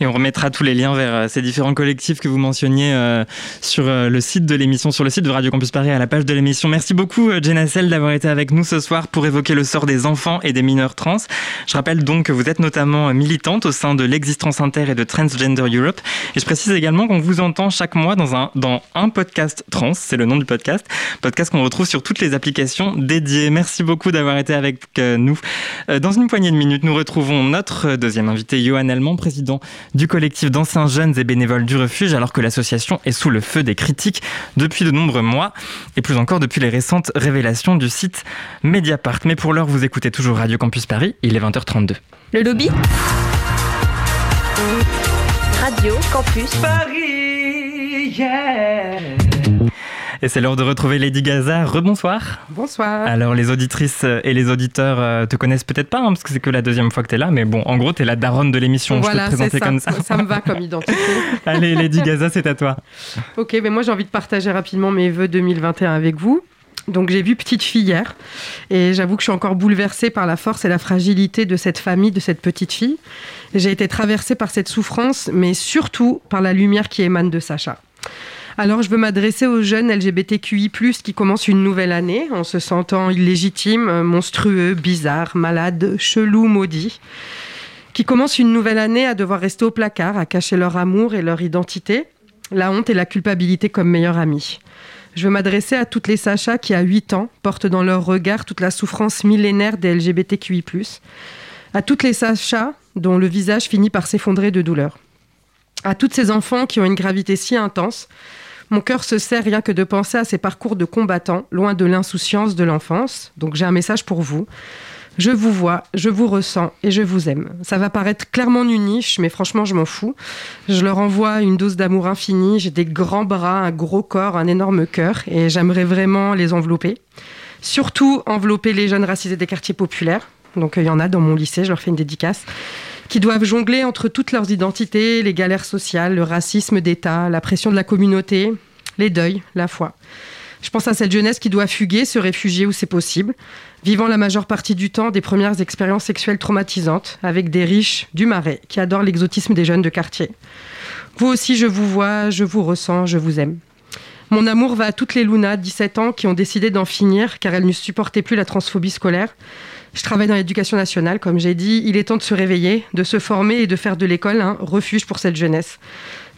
Et on remettra tous les liens vers euh, ces différents collectifs que vous mentionniez euh, sur euh, le site de l'émission, sur le site de Radio Campus Paris, à la page de l'émission. Merci beaucoup, Jenna Sell, d'avoir été avec nous ce soir pour évoquer le sort des enfants et des mineurs trans. Je rappelle donc que vous êtes notamment militante au sein de l'Existence Inter et de Transgender Europe. Et je précise également qu'on vous entend chaque mois dans un, dans un podcast trans, c'est le nom du podcast, podcast qu'on retrouve sur toutes les applications dédiées. Merci beaucoup d'avoir été avec nous. Dans une poignée de minutes, nous retrouvons notre deuxième invité, Johan Allemand, président du collectif d'anciens jeunes et bénévoles du refuge alors que l'association est sous le feu des critiques depuis de nombreux mois et plus encore depuis les récentes révélations du site Mediapart. Mais pour l'heure, vous écoutez toujours Radio Campus Paris, il est 20h32. Le lobby Radio Campus Paris, yeah et c'est l'heure de retrouver Lady Gaza. Rebonsoir. Bonsoir. Alors, les auditrices et les auditeurs euh, te connaissent peut-être pas, hein, parce que c'est que la deuxième fois que tu es là, mais bon, en gros, tu es la daronne de l'émission. Voilà, je peux te présenter comme ça. Ça me va comme identité. <laughs> Allez, Lady Gaza, c'est à toi. Ok, mais moi, j'ai envie de partager rapidement mes vœux 2021 avec vous. Donc j'ai vu Petite Fille hier et j'avoue que je suis encore bouleversée par la force et la fragilité de cette famille, de cette petite fille. J'ai été traversée par cette souffrance, mais surtout par la lumière qui émane de Sacha. Alors je veux m'adresser aux jeunes LGBTQI+, qui commencent une nouvelle année en se sentant illégitimes, monstrueux, bizarres, malades, chelous, maudits qui commencent une nouvelle année à devoir rester au placard, à cacher leur amour et leur identité, la honte et la culpabilité comme meilleurs amis. Je veux m'adresser à toutes les Sachas qui, à 8 ans, portent dans leur regard toute la souffrance millénaire des LGBTQI+, à toutes les Sachas dont le visage finit par s'effondrer de douleur, à toutes ces enfants qui ont une gravité si intense mon cœur se serre rien que de penser à ces parcours de combattants, loin de l'insouciance de l'enfance. Donc j'ai un message pour vous. Je vous vois, je vous ressens et je vous aime. Ça va paraître clairement une mais franchement, je m'en fous. Je leur envoie une dose d'amour infini. J'ai des grands bras, un gros corps, un énorme cœur et j'aimerais vraiment les envelopper. Surtout envelopper les jeunes racisés des quartiers populaires. Donc il y en a dans mon lycée, je leur fais une dédicace qui doivent jongler entre toutes leurs identités, les galères sociales, le racisme d'État, la pression de la communauté, les deuils, la foi. Je pense à cette jeunesse qui doit fuguer, se réfugier où c'est possible, vivant la majeure partie du temps des premières expériences sexuelles traumatisantes avec des riches du marais qui adorent l'exotisme des jeunes de quartier. Vous aussi, je vous vois, je vous ressens, je vous aime. Mon amour va à toutes les Luna, 17 ans, qui ont décidé d'en finir car elles ne supportaient plus la transphobie scolaire je travaille dans l'éducation nationale, comme j'ai dit. Il est temps de se réveiller, de se former et de faire de l'école un refuge pour cette jeunesse.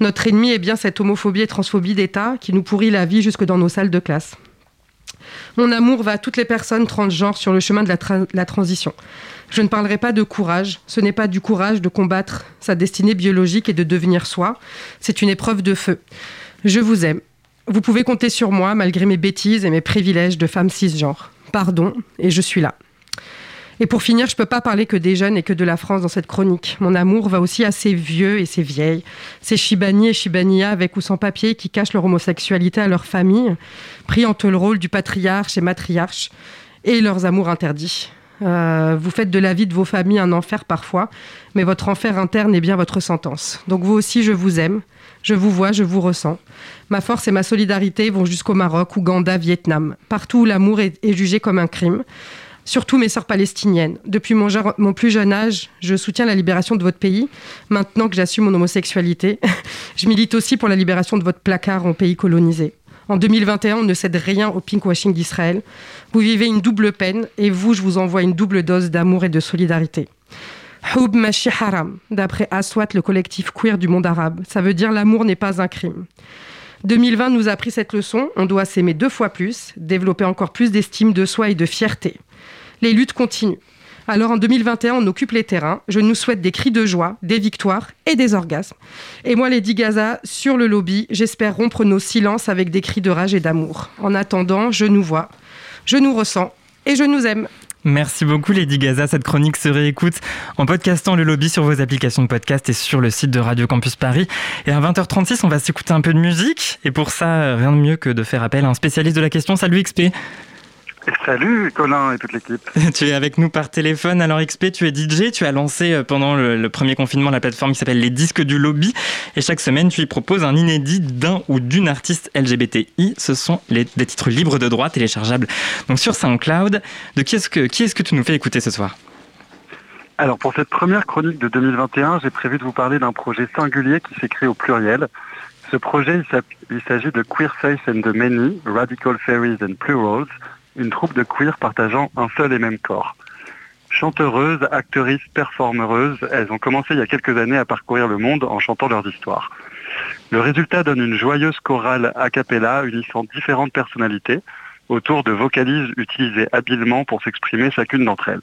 Notre ennemi est bien cette homophobie et transphobie d'État qui nous pourrit la vie jusque dans nos salles de classe. Mon amour va à toutes les personnes transgenres sur le chemin de la, la transition. Je ne parlerai pas de courage. Ce n'est pas du courage de combattre sa destinée biologique et de devenir soi. C'est une épreuve de feu. Je vous aime. Vous pouvez compter sur moi malgré mes bêtises et mes privilèges de femme cisgenre. Pardon, et je suis là. Et pour finir, je ne peux pas parler que des jeunes et que de la France dans cette chronique. Mon amour va aussi à ces vieux et ces vieilles, ces Shibani et Shibania avec ou sans papier qui cachent leur homosexualité à leur famille, pris entre le rôle du patriarche et matriarche, et leurs amours interdits. Euh, vous faites de la vie de vos familles un enfer parfois, mais votre enfer interne est bien votre sentence. Donc vous aussi, je vous aime, je vous vois, je vous ressens. Ma force et ma solidarité vont jusqu'au Maroc, Ouganda, Vietnam, partout où l'amour est, jugé comme un crime surtout mes sœurs palestiniennes. Depuis mon, plus jeune âge, je soutiens la libération de votre pays. Maintenant que j'assume mon homosexualité, <laughs> je milite aussi pour la libération de votre placard en pays colonisé. En 2021, on ne cède rien au pinkwashing d'Israël. Vous vivez une double peine et vous, je vous envoie une double dose d'amour et de solidarité. Hub Mashi Haram, d'après Aswat, le collectif queer du monde arabe. Ça veut dire l'amour n'est pas un crime. 2020 nous a appris cette leçon. On doit s'aimer deux fois plus, développer encore plus d'estime de soi et de fierté les luttes continuent. Alors en 2021, on occupe les terrains. Je nous souhaite des cris de joie, des victoires et des orgasmes. Et moi, Lady Gaza, sur le lobby, j'espère rompre nos silences avec des cris de rage et d'amour. En attendant, je nous vois, je nous ressens et je nous aime. Merci beaucoup Lady Gaza. Cette chronique se réécoute en podcastant le lobby sur vos applications de podcast et sur le site de Radio Campus Paris. Et à 20h36, on va s'écouter un peu de musique. Et pour ça, rien de mieux que de faire appel à un spécialiste de la question. Salut XP. Salut Colin et toute l'équipe. <laughs> tu es avec nous par téléphone. Alors XP, tu es DJ, tu as lancé euh, pendant le, premier confinement la plateforme qui s'appelle Les Disques du Lobby et chaque semaine tu y proposes un inédit d'un ou d'une artiste LGBTI. Ce sont des titres libres de droit téléchargeables donc sur SoundCloud. De qui est-ce que, qui est-ce que tu nous fais écouter ce soir? Alors pour cette première chronique de 2021, j'ai prévu de vous parler d'un projet singulier qui s'écrit au pluriel. Ce projet, il s'agit de Queer Face and the Many, Radical Fairies and Plurals, une troupe de queer partageant un seul et même corps. Chanteuses, actrices, performeuses, elles ont commencé il y a quelques années à parcourir le monde en chantant leurs histoires. Le résultat donne une joyeuse chorale a cappella unissant différentes personnalités autour de vocalises utilisées habilement pour s'exprimer chacune d'entre elles.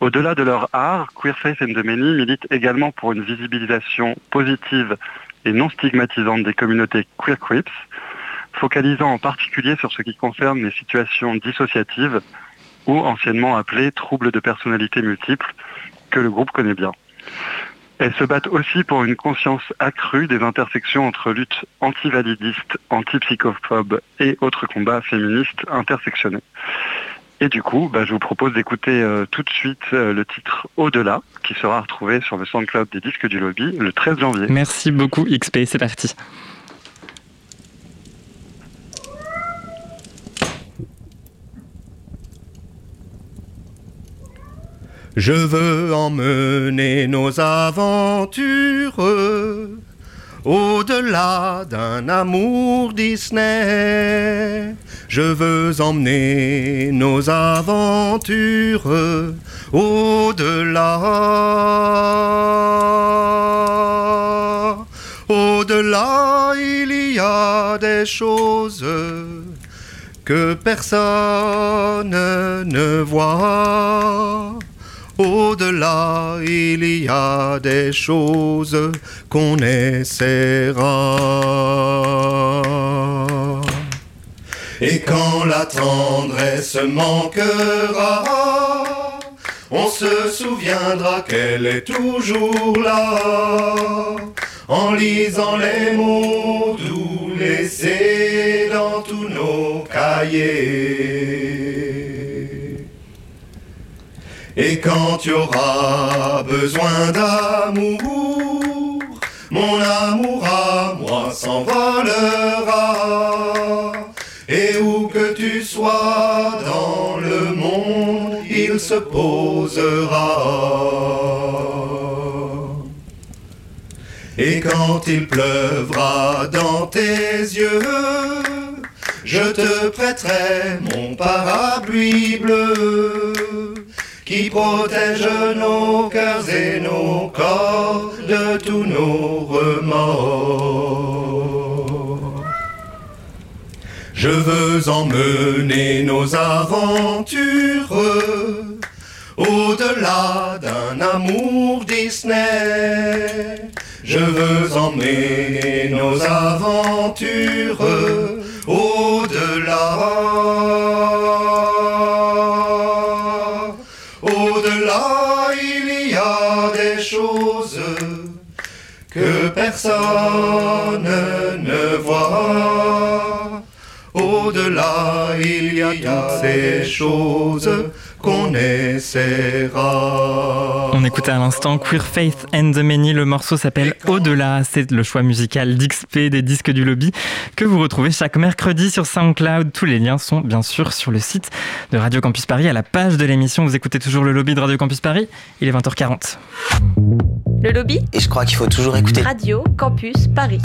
Au-delà de leur art, Queerface and the Many milite également pour une visibilisation positive et non stigmatisante des communautés queer crips, focalisant en particulier sur ce qui concerne les situations dissociatives ou anciennement appelées troubles de personnalité multiples que le groupe connaît bien. Elles se battent aussi pour une conscience accrue des intersections entre lutte antivalidiste, antipsychophobe et autres combats féministes intersectionnés. Et du coup, bah, je vous propose d'écouter euh, tout de suite euh, le titre Au-delà, qui sera retrouvé sur le SoundCloud des disques du lobby le 13 janvier. Merci beaucoup XP, c'est parti. Je veux emmener nos aventures au-delà d'un amour Disney. Je veux emmener nos aventures au-delà. Au-delà, il y a des choses que personne ne voit. Au-delà, il y a des choses qu'on essaiera. Et quand la tendresse manquera, on se souviendra qu'elle est toujours là. En lisant les mots doux laissés dans tous nos cahiers. Et quand tu auras besoin d'amour, mon amour à moi s'envolera. Et où que tu sois dans le monde, il se posera. Et quand il pleuvra dans tes yeux, je te prêterai mon parapluie bleu qui protège nos cœurs et nos corps de tous nos remords. Je veux emmener nos aventures au-delà d'un amour Disney. Je veux emmener nos aventures au-delà. Que personne ne voit. Au-delà, il y a toutes ces choses qu'on essaiera. On écoutait à l'instant Queer Faith and the Many. Le morceau s'appelle Au-delà. C'est le choix musical d'XP des disques du lobby que vous retrouvez chaque mercredi sur SoundCloud. Tous les liens sont bien sûr sur le site de Radio Campus Paris à la page de l'émission. Vous écoutez toujours le lobby de Radio Campus Paris. Il est 20h40. Le lobby Et je crois qu'il faut toujours écouter. Radio Campus Paris.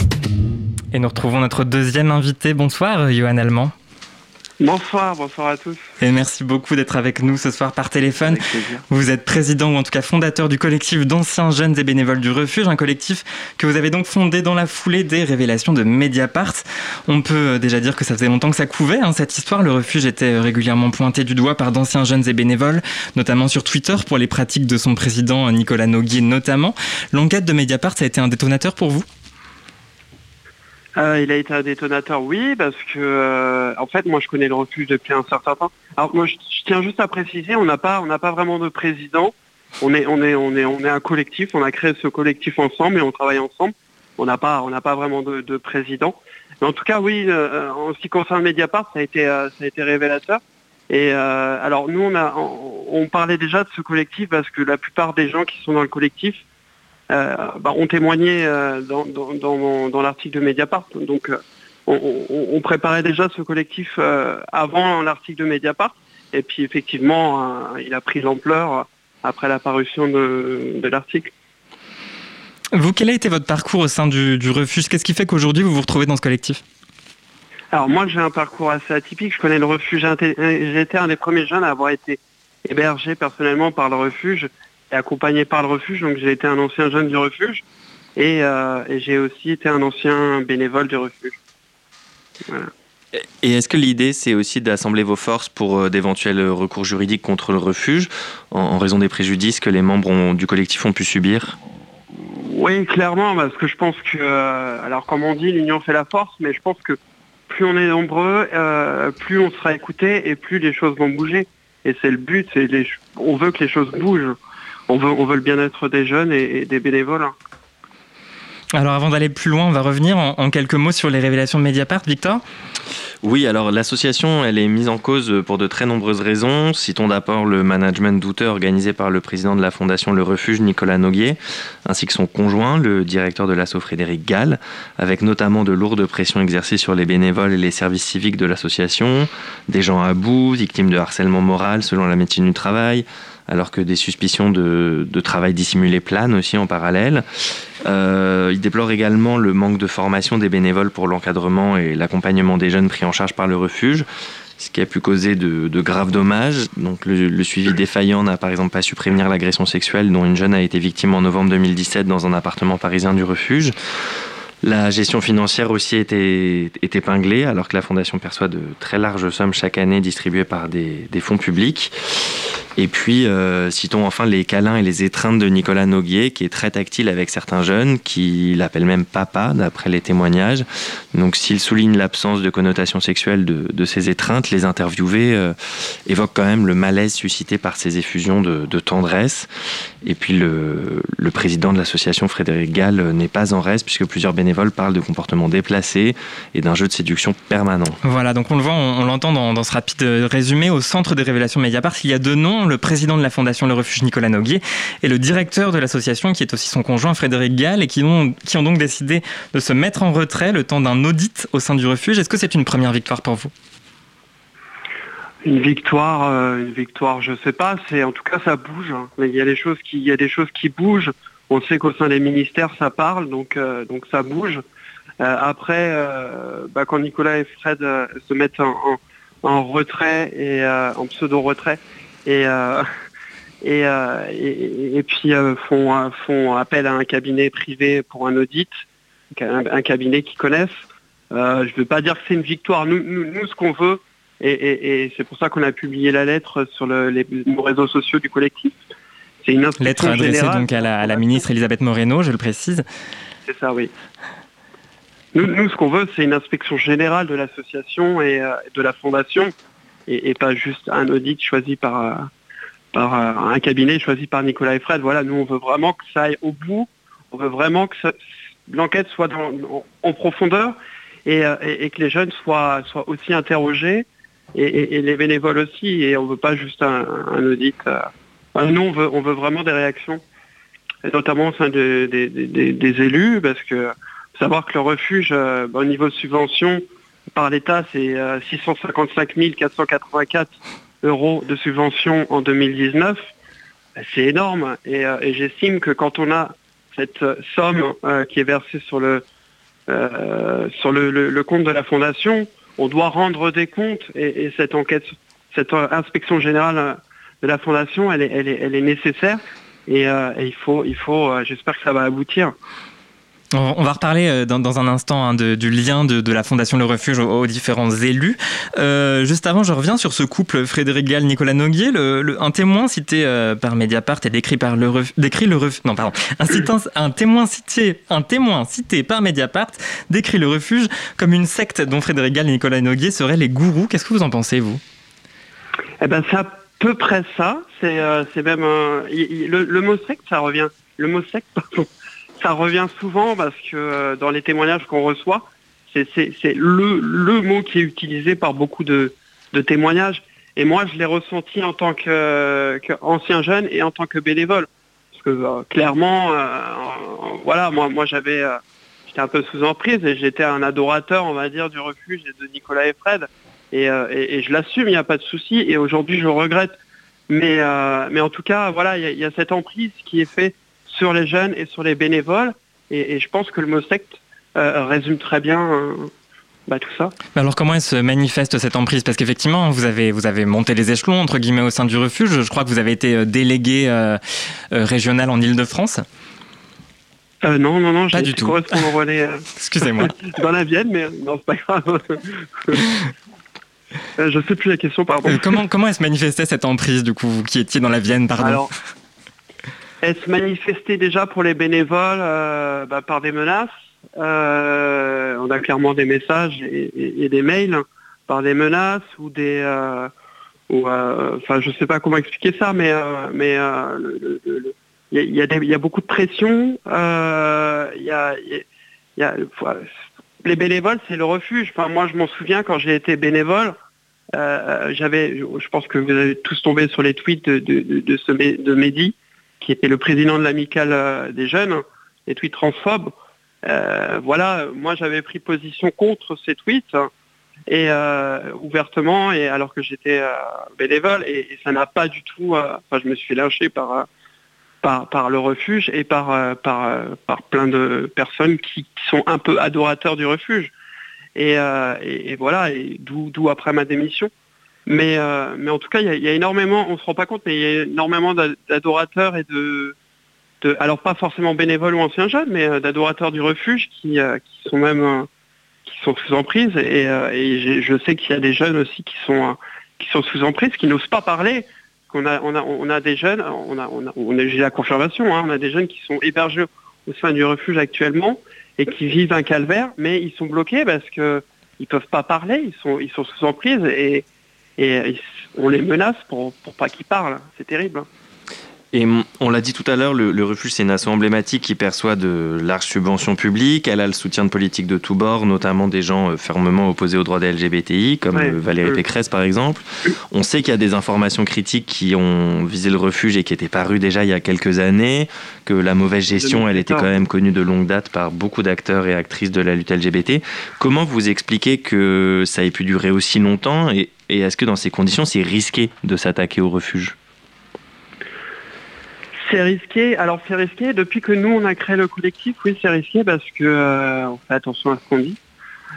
Et nous retrouvons notre deuxième invité. Bonsoir, Johan Allemand. Bonsoir, bonsoir à tous. Et merci beaucoup d'être avec nous ce soir par téléphone. Vous êtes président ou en tout cas fondateur du collectif d'anciens jeunes et bénévoles du refuge, un collectif que vous avez donc fondé dans la foulée des révélations de Mediapart. On peut déjà dire que ça faisait longtemps que ça couvait hein, cette histoire. Le refuge était régulièrement pointé du doigt par d'anciens jeunes et bénévoles, notamment sur Twitter pour les pratiques de son président Nicolas Noguier notamment. L'enquête de Mediapart, ça a été un détonateur pour vous? Euh, il a été un détonateur, oui, parce que euh, en fait, moi, je connais le refuge depuis un certain temps. Alors moi, je, tiens juste à préciser, on n'a pas, on n'a pas vraiment de président. On est, on est, on est, on est un collectif. On a créé ce collectif ensemble et on travaille ensemble. On n'a pas, on n'a pas vraiment de, président. Mais en tout cas, oui, euh, en ce qui concerne Mediapart, ça a été, ça a été révélateur. Et alors nous, on a, on parlait déjà de ce collectif parce que la plupart des gens qui sont dans le collectif bah, ont témoigné euh, dans, dans, l'article de Mediapart. Donc euh, on, préparait déjà ce collectif avant l'article de Mediapart. Et puis effectivement, il a pris l'ampleur après la parution de, l'article. Vous, quel a été votre parcours au sein du, du refuge? Qu'est-ce qui fait qu'aujourd'hui vous vous retrouvez dans ce collectif? Alors moi j'ai un parcours assez atypique. Je connais le refuge. J'ai été un des premiers jeunes à avoir été hébergé personnellement par le refuge accompagné par le refuge. Donc j'ai été un ancien jeune du refuge euh, et, j'ai aussi été un ancien bénévole du refuge. Et est-ce que l'idée, c'est aussi d'assembler vos forces pour euh, d'éventuels recours juridiques contre le refuge, en, raison des préjudices que les membres du collectif ont pu subir? Oui, clairement, parce que je pense que, euh, alors comme on dit, l'union fait la force, mais je pense que plus on est nombreux, plus on sera écouté et plus les choses vont bouger. Et c'est le but, c'est on veut que les choses bougent on veut, le bien-être des jeunes et, des bénévoles. Alors avant d'aller plus loin, on va revenir en, quelques mots sur les révélations de Mediapart. Victor? Oui, alors l'association, elle est mise en cause pour de très nombreuses raisons. Citons d'abord le management douteux organisé par le président de la fondation Le Refuge, Nicolas Noguier, ainsi que son conjoint, le directeur de l'asso Frédéric Gall, avec notamment de lourdes pressions exercées sur les bénévoles et les services civiques de l'association, des gens à bout, victimes de harcèlement moral selon la médecine du travail, alors que des suspicions de, travail dissimulé planent aussi en parallèle. Euh, il déplore également le manque de formation des bénévoles pour l'encadrement et l'accompagnement des jeunes pris en charge par le refuge, ce qui a pu causer de, graves dommages. Donc le, suivi défaillant n'a par exemple pas su prévenir l'agression sexuelle dont une jeune a été victime en novembre 2017 dans un appartement parisien du refuge. La gestion financière aussi est, est, épinglée, alors que la Fondation perçoit de très larges sommes chaque année distribuées par des, des fonds publics. Et puis, euh, citons enfin les câlins et les étreintes de Nicolas Noguier, qui est très tactile avec certains jeunes, qui l'appellent même papa, d'après les témoignages. Donc, s'il souligne l'absence de connotation sexuelle de, ces étreintes, les interviewés euh, évoquent quand même le malaise suscité par ces effusions de, tendresse. Et puis, le, président de l'association, Frédéric Gall, n'est pas en reste, puisque plusieurs bénévoles parlent de comportements déplacés et d'un jeu de séduction permanent. Voilà, donc on le voit, on, l'entend dans, dans, ce rapide résumé. Au centre des révélations Mediapart, il y a deux noms le président de la fondation Le Refuge Nicolas Noguier et le directeur de l'association qui est aussi son conjoint Frédéric Gall et qui ont, donc décidé de se mettre en retrait le temps d'un audit au sein du refuge. Est-ce que c'est une première victoire pour vous? Une victoire, euh, une victoire, je sais pas. C'est en tout cas ça bouge. Hein. il y a des choses qui, il y a des choses qui bougent. On sait qu'au sein des ministères ça parle, donc euh, donc ça bouge. Euh, après, bah, quand Nicolas et Fred se mettent en, en retrait et en pseudo retrait, euh, euh, et, et, puis euh, font, font appel à un cabinet privé pour un audit, un, cabinet qu'ils connaissent. je ne veux pas dire que c'est une victoire. Nous, nous, ce qu'on veut, et, c'est pour ça qu'on a publié la lettre sur les, nos réseaux sociaux du collectif. C'est une lettre adressée donc à la, ministre Elisabeth Moreno, je le précise. C'est ça, oui. Nous, ce qu'on veut, c'est une inspection générale de l'association et de la fondation, et, pas juste un audit choisi par, par un cabinet choisi par Nicolas et Fred. Voilà, nous, on veut vraiment que ça aille au bout. On veut vraiment que l'enquête soit en, profondeur euh, et, que les jeunes soient, soient aussi interrogés et, les bénévoles aussi. Et on ne veut pas juste un, audit. Euh, nous, on veut, on veut vraiment des réactions, notamment au sein des élus, parce que savoir que le refuge, euh, au niveau subvention par l'État, c'est 655 484 euros de subvention en 2019. C'est énorme. Et, j'estime que quand on a cette somme qui est versée sur le, sur le, compte de la fondation, on doit rendre des comptes et, cette enquête, cette inspection générale de la fondation, elle est, nécessaire et, euh, il faut, il faut euh, j'espère que ça va aboutir. On va reparler euh, dans, un instant hein, du lien de, la Fondation Le Refuge aux, différents élus. juste avant, je reviens sur ce couple Frédéric Gall, Nicolas Noguier. un témoin cité par Mediapart et décrit par le décrit le non pardon, un, témoin cité un témoin cité par Mediapart décrit le refuge comme une secte dont Frédéric Gall et Nicolas Noguier seraient les gourous. Qu'est-ce que vous en pensez vous? Eh ben c'est à peu près ça. C'est même le, mot secte, ça revient. Le mot secte, pardon ça revient souvent parce que euh, dans les témoignages qu'on reçoit, c'est le, mot qui est utilisé par beaucoup de, témoignages. Et moi, je l'ai ressenti en tant qu'ancien jeune et en tant que bénévole. Parce que euh, clairement, euh, voilà, moi, j'avais, j'étais un peu sous emprise et j'étais un adorateur, on va dire, du refuge de Nicolas et Fred. Et, je l'assume, il n'y a pas de souci. Et aujourd'hui, je regrette. Mais en tout cas, voilà, il y, a cette emprise qui est faite sur les jeunes et sur les bénévoles. Et, je pense que le mot secte euh, résume très bien euh, bah, tout ça. alors comment elle se manifeste cette emprise? Parce qu'effectivement, vous avez, vous avez monté les échelons, entre guillemets, au sein du refuge. Je crois que vous avez été euh, délégué régional en Ile-de-France. non, non, non, pas du tout. <laughs> relais. Excusez-moi. <laughs> dans la Vienne, mais non, c'est pas grave. <laughs> je sais plus la question, pardon. comment, comment elle se manifestait cette emprise, du coup, vous qui étiez dans la Vienne, pardon? Elle se manifestait déjà pour les bénévoles euh, bah, par des menaces. Euh, on a clairement des messages et, des mails par des menaces ou des... Euh, enfin, je ne sais pas comment expliquer ça, mais mais il y, a beaucoup de pression. les bénévoles, c'est le refuge. Enfin, moi, je m'en souviens quand j'ai été bénévole. j'avais, je pense que vous avez tous tombé sur les tweets de, de, ce, de Mehdi, qui était le président de l'amicale euh, des jeunes, des tweets transphobes. Euh, voilà, moi j'avais pris position contre ces tweets et euh, ouvertement et alors que j'étais bénévole et, ça n'a pas du tout enfin je me suis lynché par par, le refuge et par, par, par plein de personnes qui, sont un peu adorateurs du refuge et, et voilà et d'où après ma démission mais, euh, mais en tout cas, il y, a énormément, on ne se rend pas compte, mais il y a énormément d'adorateurs et de, alors pas forcément bénévoles ou anciens jeunes, mais euh, d'adorateurs du refuge qui, euh, sont même qui sont sous emprise. Et, je sais qu'il y a des jeunes aussi qui sont qui sont sous emprise, qui n'osent pas parler. On a, on a des jeunes, on a, on a, j'ai la confirmation, hein, on a des jeunes qui sont hébergés au sein du refuge actuellement et qui vivent un calvaire, mais ils sont bloqués parce que ils peuvent pas parler, ils sont, ils sont sous emprise et, et on les menace pour, pour pas qu'ils parlent. C'est terrible. Et on l'a dit tout à l'heure, le, refuge, c'est une asso emblématique qui perçoit de larges subventions publiques. Elle a le soutien de politiques de tous bords, notamment des gens euh, fermement opposés aux droits des LGBTI, comme euh, Valérie Pécresse par exemple. On sait qu'il y a des informations critiques qui ont visé le refuge et qui étaient parues déjà il y a quelques années, que la mauvaise gestion, elle était quand même connue de longue date par beaucoup d'acteurs et actrices de la lutte LGBT. Comment vous expliquez que ça ait pu durer aussi longtemps et, et est-ce que dans ces conditions, c'est risqué de s'attaquer au refuge? C'est risqué. Alors c'est risqué. Depuis que nous on a créé le collectif, oui c'est risqué parce que euh, fait attention à ce qu'on dit.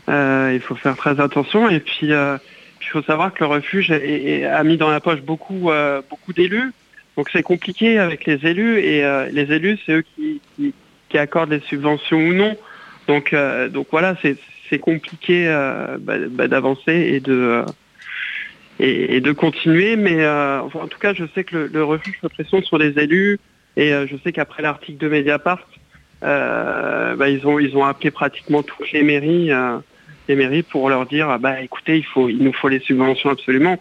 Euh, il faut faire très attention. Et puis euh, il faut savoir que le refuge a mis dans la poche beaucoup beaucoup d'élus. Donc c'est compliqué avec les élus et les élus c'est eux qui, accordent les subventions ou non. Donc donc voilà c'est c'est compliqué bah, bah, d'avancer et de et, de continuer. Mais en tout cas, je sais que le, le refuge fait pression sur les élus et je sais qu'après l'article de Mediapart, bah, ils ont ils ont appelé pratiquement toutes les mairies les mairies pour leur dire bah écoutez il faut il nous faut les subventions absolument.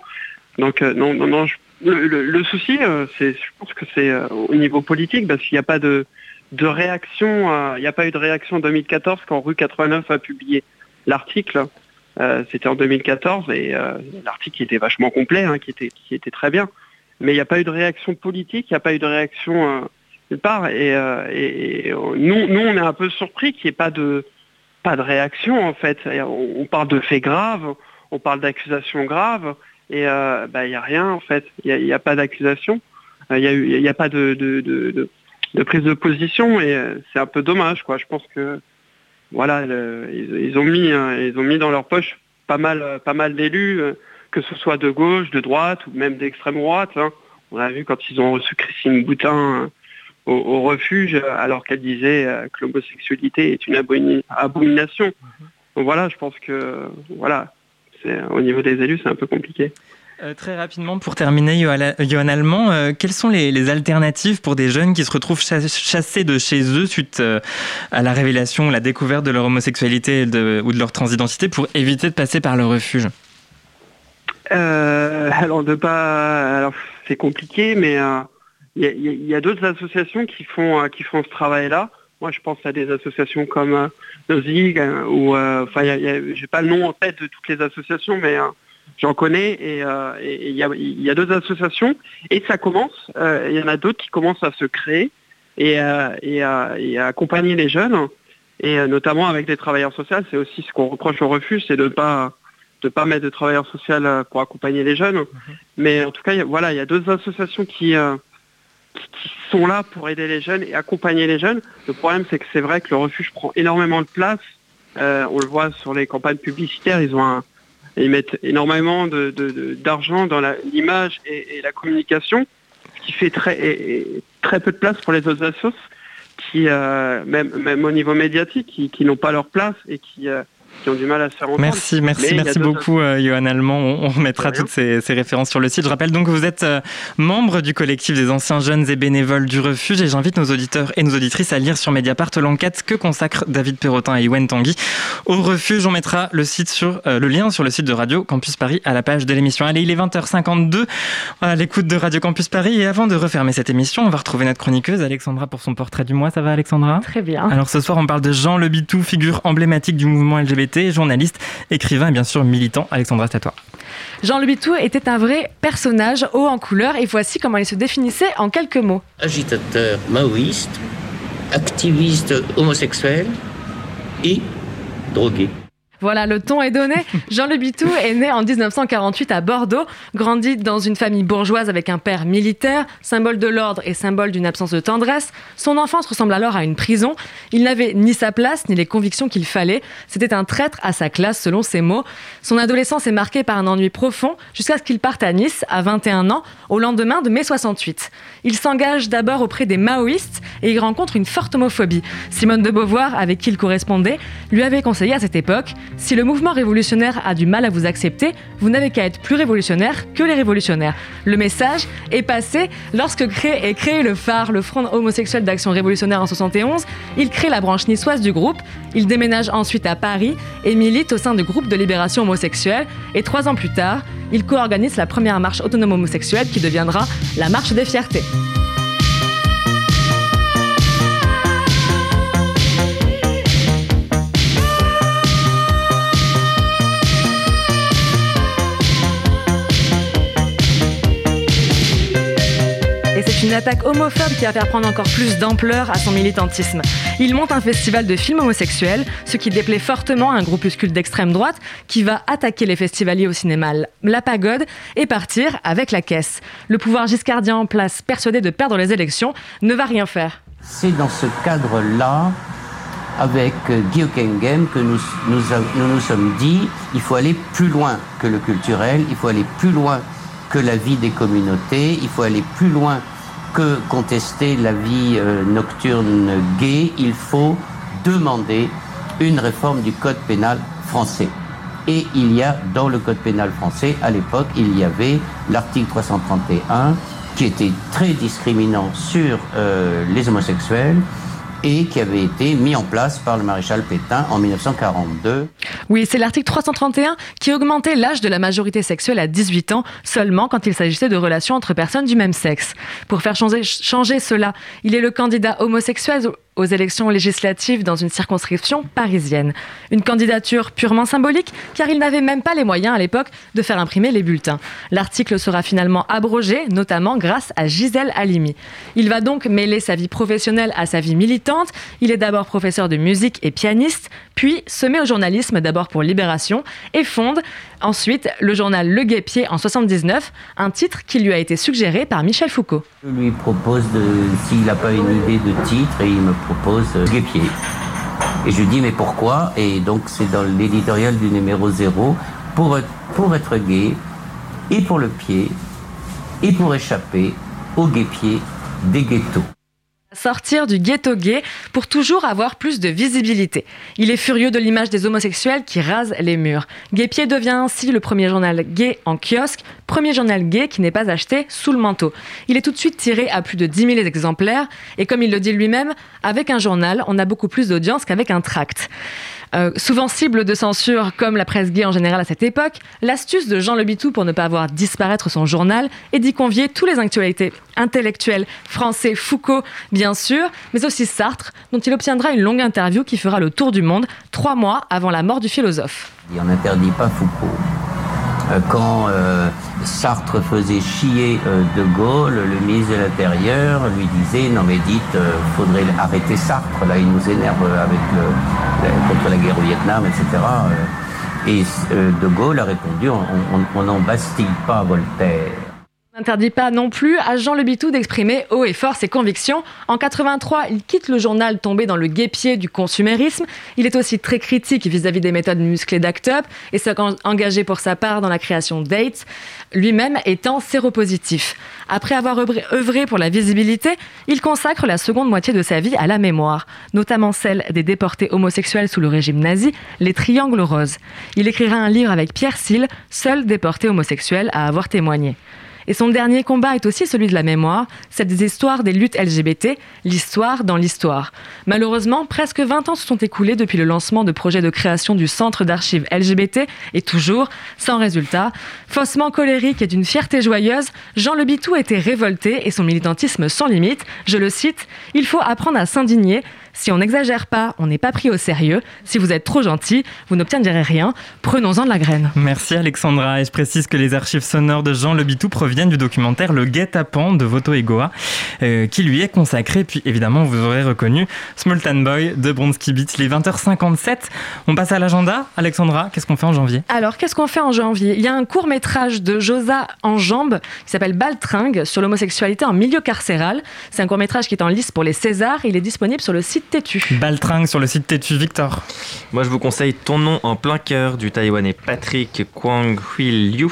Donc non non non le, souci, euh, c'est, je pense que c'est euh, au niveau politique, parce qu'il n'y a pas de, de réaction, euh, il n'y a pas eu de réaction en 2014 quand Rue 89 a publié l'article. C'était en 2014 et l'article était vachement complet, hein, qui, était, qui était très bien. Mais il n'y a pas eu de réaction politique, il n'y a pas eu de réaction nulle part. Et, nous, nous, on est un peu surpris qu'il n'y ait pas de, pas de réaction en fait. On, parle de faits graves, on parle d'accusations graves et euh, bah, il n'y a rien en fait, il n'y a, pas d'accusation, euh, il n'y a, pas de, de, prise de position et euh, c'est un peu dommage quoi. Je pense que voilà, ils, ont mis, hein, ils ont mis dans leur poche pas mal, pas mal d'élus, que ce soit de gauche, de droite ou même d'extrême droite. Hein. On a vu quand ils ont reçu Christine Boutin au, refuge, alors qu'elle disait que l'homosexualité est une abomination. Mm-hmm. Donc voilà, je pense que voilà, au niveau des élus, c'est un peu compliqué. Euh, très rapidement, pour terminer, Johan Allemand, euh, quelles sont les, alternatives pour des jeunes qui se retrouvent chassés de chez eux suite euh, à la révélation, la découverte de leur homosexualité ou de leur transidentité pour éviter de passer par le refuge? Alors, c'est compliqué, mais il y a, d'autres associations qui font ce travail-là. Moi, je pense à des associations comme Nozig, ou enfin, j'ai pas le nom en tête de toutes les associations, mais j'en connais et il y, a, deux associations et ça commence. Il y en a d'autres qui commencent à se créer et, et, à, accompagner les jeunes et notamment avec des travailleurs sociaux. C'est aussi ce qu'on reproche au refuge, c'est de ne pas de pas mettre de travailleurs sociaux pour accompagner les jeunes. Mm-hmm. Mais en tout cas, voilà, il y a deux associations qui qui sont là pour aider les jeunes et accompagner les jeunes. Le problème, c'est que c'est vrai que le refuge prend énormément de place. Euh, on le voit sur les campagnes publicitaires, ils ont ils mettent énormément d'argent dans l'image et, la communication, ce qui fait très, peu de place pour les autres assos qui, euh, même, même au niveau médiatique, qui, n'ont pas leur place et qui, euh, qui ont du mal à se faire entendre. Merci, merci, merci beaucoup, euh, Johan Allemand. On, remettra toutes ces, références sur le site. Je rappelle donc que vous êtes euh, membre du collectif des anciens jeunes et bénévoles du refuge et j'invite nos auditeurs et nos auditrices à lire sur Mediapart l'enquête que consacre David Perrotin et Ywen Tanguy. Au refuge, on mettra le, site sur, euh, le lien sur le site de Radio Campus Paris à la page de l'émission. Allez, il est 20h52 à l'écoute de Radio Campus Paris et avant de refermer cette émission, on va retrouver notre chroniqueuse Alexandra pour son portrait du mois. Ça va Alexandra? Très bien. Alors ce soir, on parle de Jean Le Bitou, figure emblématique du mouvement LGBT journaliste, écrivain et bien sûr militant. Alexandra, c'est à toi. Jean Lebitou était un vrai personnage haut en couleur et voici comment il se définissait en quelques mots. Agitateur maoïste, activiste homosexuel et drogué. Voilà, le ton est donné. <laughs> Jean Le Bitou est né en 1948 à Bordeaux, grandit dans une famille bourgeoise avec un père militaire, symbole de l'ordre et symbole d'une absence de tendresse. Son enfance ressemble alors à une prison. Il n'avait ni sa place ni les convictions qu'il fallait. C'était un traître à sa classe, selon ses mots. Son adolescence est marquée par un ennui profond jusqu'à ce qu'il parte à Nice à 21 ans, au lendemain de mai 68. Il s'engage d'abord auprès des maoïstes et y rencontre une forte homophobie. Simone de Beauvoir, avec qui il correspondait, lui avait conseillé à cette époque si le mouvement révolutionnaire a du mal à vous accepter, vous n'avez qu'à être plus révolutionnaire que les révolutionnaires. Le message est passé lorsque est créé le phare, le Front homosexuel d'action révolutionnaire en 71. Il crée la branche niçoise du groupe. Il déménage ensuite à Paris et milite au sein du groupe de libération homosexuelle. Et trois ans plus tard, il co-organise la première marche autonome homosexuelle qui deviendra la marche des fiertés. Une attaque homophobe qui va faire prendre encore plus d'ampleur à son militantisme. Il monte un festival de films homosexuels, ce qui déplaît fortement à un groupuscule d'extrême droite qui va attaquer les festivaliers au cinéma La Pagode et partir avec la caisse. Le pouvoir giscardien en place, persuadé de perdre les élections, ne va rien faire. C'est dans ce cadre-là avec Guy Kengem que nous nous, nous nous sommes dit il faut aller plus loin que le culturel, il faut aller plus loin que la vie des communautés, il faut aller plus loin que contester la vie euh, nocturne gay, il faut demander une réforme du code pénal français. Et il y a dans le code pénal français, à l'époque, il y avait l'article 331 qui était très discriminant sur euh, les homosexuels et qui avait été mis en place par le maréchal Pétain en 1942. Oui, c'est l'article 331 qui augmentait l'âge de la majorité sexuelle à 18 ans seulement quand il s'agissait de relations entre personnes du même sexe. Pour faire changer, changer cela, il est le candidat homosexuel aux élections législatives dans une circonscription parisienne. Une candidature purement symbolique car il n'avait même pas les moyens à l'époque de faire imprimer les bulletins. L'article sera finalement abrogé, notamment grâce à Gisèle Halimi. Il va donc mêler sa vie professionnelle à sa vie militante. Il est d'abord professeur de musique et pianiste, puis se met au journalisme d'abord pour Libération et fonde ensuite le journal Le Guépier en 79, un titre qui lui a été suggéré par Michel Foucault. Je lui propose, s'il n'a pas une idée de titre, et il me propose euh, Guépier. Et je lui dis mais pourquoi? Et donc c'est dans l'éditorial du numéro 0, pour, pour être gay, et pour le pied, et pour échapper au guépier des ghettos sortir du ghetto gay pour toujours avoir plus de visibilité. Il est furieux de l'image des homosexuels qui rasent les murs. Gaypied devient ainsi le premier journal gay en kiosque, premier journal gay qui n'est pas acheté sous le manteau. Il est tout de suite tiré à plus de 10 000 exemplaires et comme il le dit lui-même, avec un journal, on a beaucoup plus d'audience qu'avec un tract. Euh, souvent cible de censure comme la presse gay en général à cette époque, l'astuce de Jean Le Bitou pour ne pas voir disparaître son journal est d'y convier tous les actualités intellectuels français, Foucault bien sûr, mais aussi Sartre, dont il obtiendra une longue interview qui fera le tour du monde trois mois avant la mort du philosophe. on n'interdit pas Foucault. Euh, quand euh, Sartre faisait chier euh, De Gaulle, le ministre de l'Intérieur lui disait non mais dites, faudrait arrêter Sartre, là il nous énerve avec contre la guerre au Vietnam, etc. Et De Gaulle a répondu on n'en bastille pas Voltaire n'interdit pas non plus à Jean Le Bitou d'exprimer haut et fort ses convictions. En 83, il quitte le journal tombé dans le guépier du consumérisme. Il est aussi très critique vis-à-vis des méthodes musclées d'Act Up et s'est engagé pour sa part dans la création Dates, lui-même étant séropositif. Après avoir œuvré pour la visibilité, il consacre la seconde moitié de sa vie à la mémoire, notamment celle des déportés homosexuels sous le régime nazi, les Triangles Roses. Il écrira un livre avec Pierre Sille, seul déporté homosexuel à avoir témoigné. Et son dernier combat est aussi celui de la mémoire, celle des histoires des luttes LGBT, l'histoire dans l'histoire. Malheureusement, presque 20 ans se sont écoulés depuis le lancement de projets de création du centre d'archives LGBT, et toujours sans résultat. Faussement colérique et d'une fierté joyeuse, Jean Le Bitou était révolté et son militantisme sans limite. Je le cite Il faut apprendre à s'indigner, si on n'exagère pas, on n'est pas pris au sérieux. Si vous êtes trop gentil, vous n'obtiendrez rien. Prenons-en de la graine. Merci Alexandra. Et je précise que les archives sonores de Jean Le Bitou proviennent du documentaire Le Guet-apens de Voto Egoa, euh, qui lui est consacré. Puis évidemment, vous aurez reconnu Smoltan Boy de Bronski Beats. Les 20h57. On passe à l'agenda. Alexandra, qu'est-ce qu'on fait en janvier? Alors, qu'est-ce qu'on fait en janvier? Il y a un court métrage de Josa en jambes qui s'appelle Baltringue sur l'homosexualité en milieu carcéral. C'est un court métrage qui est en liste pour les Césars. Il est disponible sur le site Tétu. Baltringue sur le site Tétu, Victor. Moi, je vous conseille Ton nom en plein cœur du Taïwanais Patrick Kwang Hui Liu.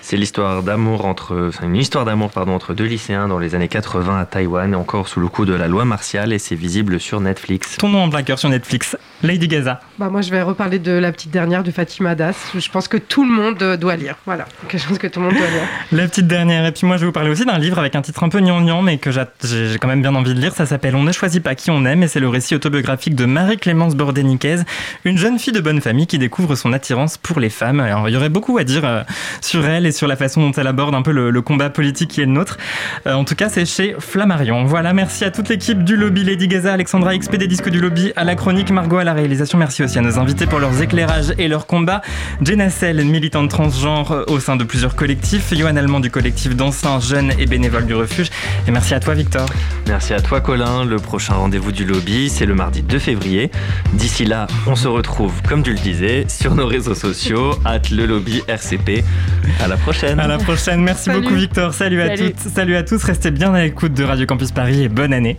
C'est l'histoire d'amour entre, une histoire d'amour pardon entre deux lycéens dans les années 80 à Taïwan, encore sous le coup de la loi martiale, et c'est visible sur Netflix. Ton nom en plein cœur sur Netflix. Lady Gaza. Bah moi, je vais reparler de la petite dernière de Fatima Das. Je pense que tout le monde doit lire. Voilà, quelque chose que tout le monde doit lire. La petite dernière. Et puis moi, je vais vous parler aussi d'un livre avec un titre un peu gnangnan, mais que j'ai quand même bien envie de lire. Ça s'appelle On ne choisit pas qui on aime, et c'est le récit autobiographique de Marie-Clémence Bordeniquez, une jeune fille de bonne famille qui découvre son attirance pour les femmes. Alors, il y aurait beaucoup à dire euh, sur elle et sur la façon dont elle aborde un peu le, combat politique qui est le nôtre. Euh, en tout cas, c'est chez Flammarion. Voilà, merci à toute l'équipe du lobby, Lady Gaza, Alexandra XP des disques du lobby, à la chronique, Margot à la réalisation. Merci aussi à nos invités pour leurs éclairages et leurs combats. Jenna Sell, militante transgenre au sein de plusieurs collectifs. Johan Allemand du collectif d'anciens jeunes et bénévoles du refuge. Et merci à toi, Victor. Merci à toi, Colin. Le prochain rendez-vous du lobby, c'est le mardi 2 février. D'ici là, on se retrouve, comme tu le disais, sur nos réseaux sociaux, <laughs> at le lobby RCP. À la prochaine. À la prochaine. Merci beaucoup, Victor. Salut, à toutes. Salut à tous. Restez bien à l'écoute de Radio Campus Paris et bonne année.